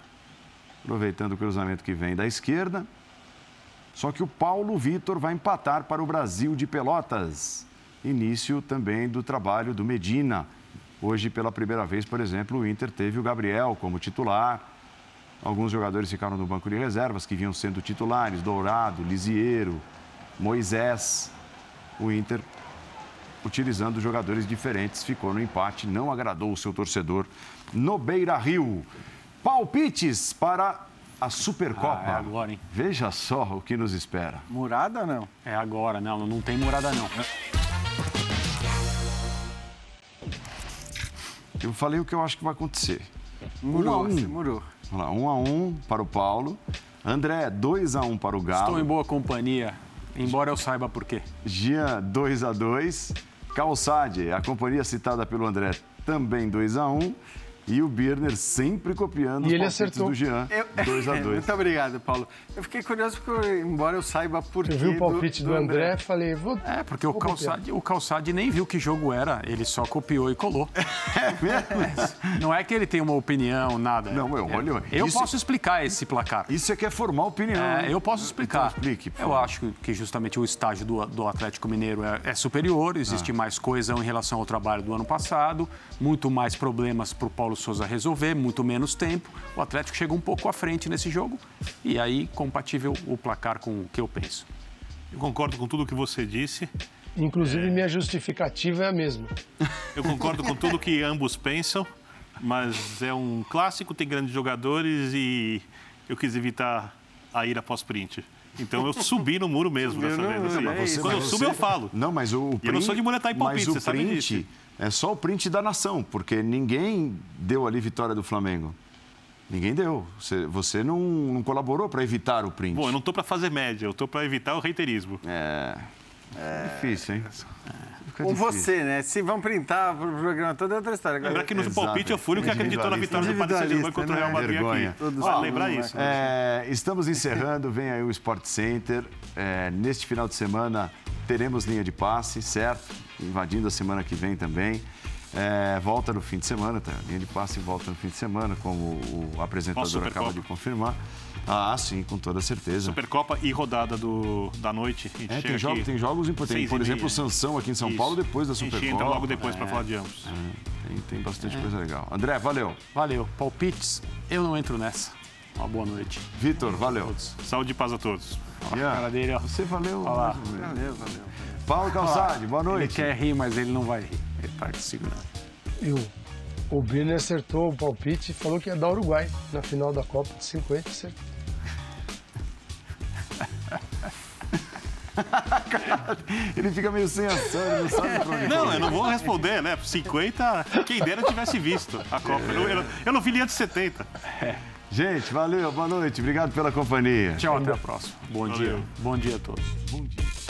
aproveitando o cruzamento que vem da esquerda. Só que o Paulo Vitor vai empatar para o Brasil de Pelotas. Início também do trabalho do Medina. Hoje, pela primeira vez, por exemplo, o Inter teve o Gabriel como titular. Alguns jogadores ficaram no banco de reservas que vinham sendo titulares: Dourado, Lisieiro, Moisés. O Inter utilizando jogadores diferentes, ficou no empate, não agradou o seu torcedor no Beira Rio. Palpites para a Supercopa. Ah, é agora, hein? Veja só o que nos espera. Murada não? É agora, não, não tem murada não. Eu falei o que eu acho que vai acontecer. Murou, um a um. você murou. Vamos lá, um a um para o Paulo. André, 2 a 1 um para o Galo. Estou em boa companhia, embora eu saiba por quê. Jean, 2 a 2 Calçade, a companhia citada pelo André, também 2 a 1 E o Birner sempre copiando E os ele palpites acertou. do Jean. 2 a [LAUGHS] 2 Muito obrigado, Paulo. Eu fiquei curioso porque, embora eu saiba por Eu quê vi o palpite do, André, falei, vou. É, porque o vou copiar. Calçade, o Calçade nem viu que jogo era, ele só copiou e colou. [LAUGHS] Não é que ele tem uma opinião, nada. Não, eu- É, olha, Eu isso- posso explicar esse placar. Isso é que é formar opinião. É, eu posso explicar. Então explique, eu acho que justamente o estágio do, do Atlético Mineiro é, é superior, existe Ah. mais coesão em relação ao trabalho do ano passado, muito mais problemas para o Paulo Souza resolver, muito menos tempo. O Atlético chega um pouco à frente nesse jogo e aí compatível o placar com o que eu penso. Eu concordo com tudo que você disse. Inclusive, minha justificativa é a mesma. [LAUGHS] Eu concordo com tudo que ambos pensam, mas é um clássico, tem grandes jogadores e eu quis evitar a ira pós-print. Então eu subi no muro mesmo dessa vez. assim. é isso. Quando eu subo, você- eu falo. Não, mas o, o E eu não sou de muletar em palpite, mas o você sabe print disso. É só o print da nação, porque ninguém deu ali vitória do Flamengo. Ninguém deu. Você, você não, não colaborou para evitar o print. Bom, eu não estou para fazer média, eu estou para evitar o reiterismo. É, difícil, hein? Fica Com difícil. você, né? Se vão printar pro programa todo é outra história. Agora, Lembrar que no Exato. palpite eu fui o que acreditou na vitória do Paris Saint-Germain contra o Real Madrid Vergonha. aqui. Todos lembrar um, isso. É, estamos encerrando, vem aí o Sport Center. É, neste final de semana teremos linha de passe, certo? Invadindo a semana que vem também. É, volta no fim de semana, tá? Linha de passe volta no fim de semana, como o apresentador acaba de confirmar. Ah, sim, com toda certeza. Supercopa e rodada do, da noite. A gente É, tem, jogos, aqui tem jogos importantes. Por exemplo, o meia. Sansão aqui em São Isso. Paulo depois da A gente Supercopa. entra logo depois para É, falar de ambos. Tem, tem bastante coisa legal. André, valeu. Valeu. Palpites, eu não entro nessa. Uma boa noite. Vitor, valeu. Saúde e paz a todos. Ian, cara dele, ó. Você valeu. Olha lá. mais ou menos. Valeu, valeu. Paulo Calçade, boa Ele noite. quer rir, mas ele não vai rir. Ele tá segurando. E o, Birner acertou o palpite e falou que ia dar Uruguai na final da Copa de 50, acertou. [LAUGHS] Ele fica meio sem ação, ele não sabe pra onde Não, eu não vou responder, né? 50, quem dera tivesse visto a Copa. Eu, não- eu eu não vi nem a de 70. Gente, valeu, boa noite, obrigado pela companhia. Tchau, até a próxima. Bom dia. Valeu. Bom dia a todos. Bom dia.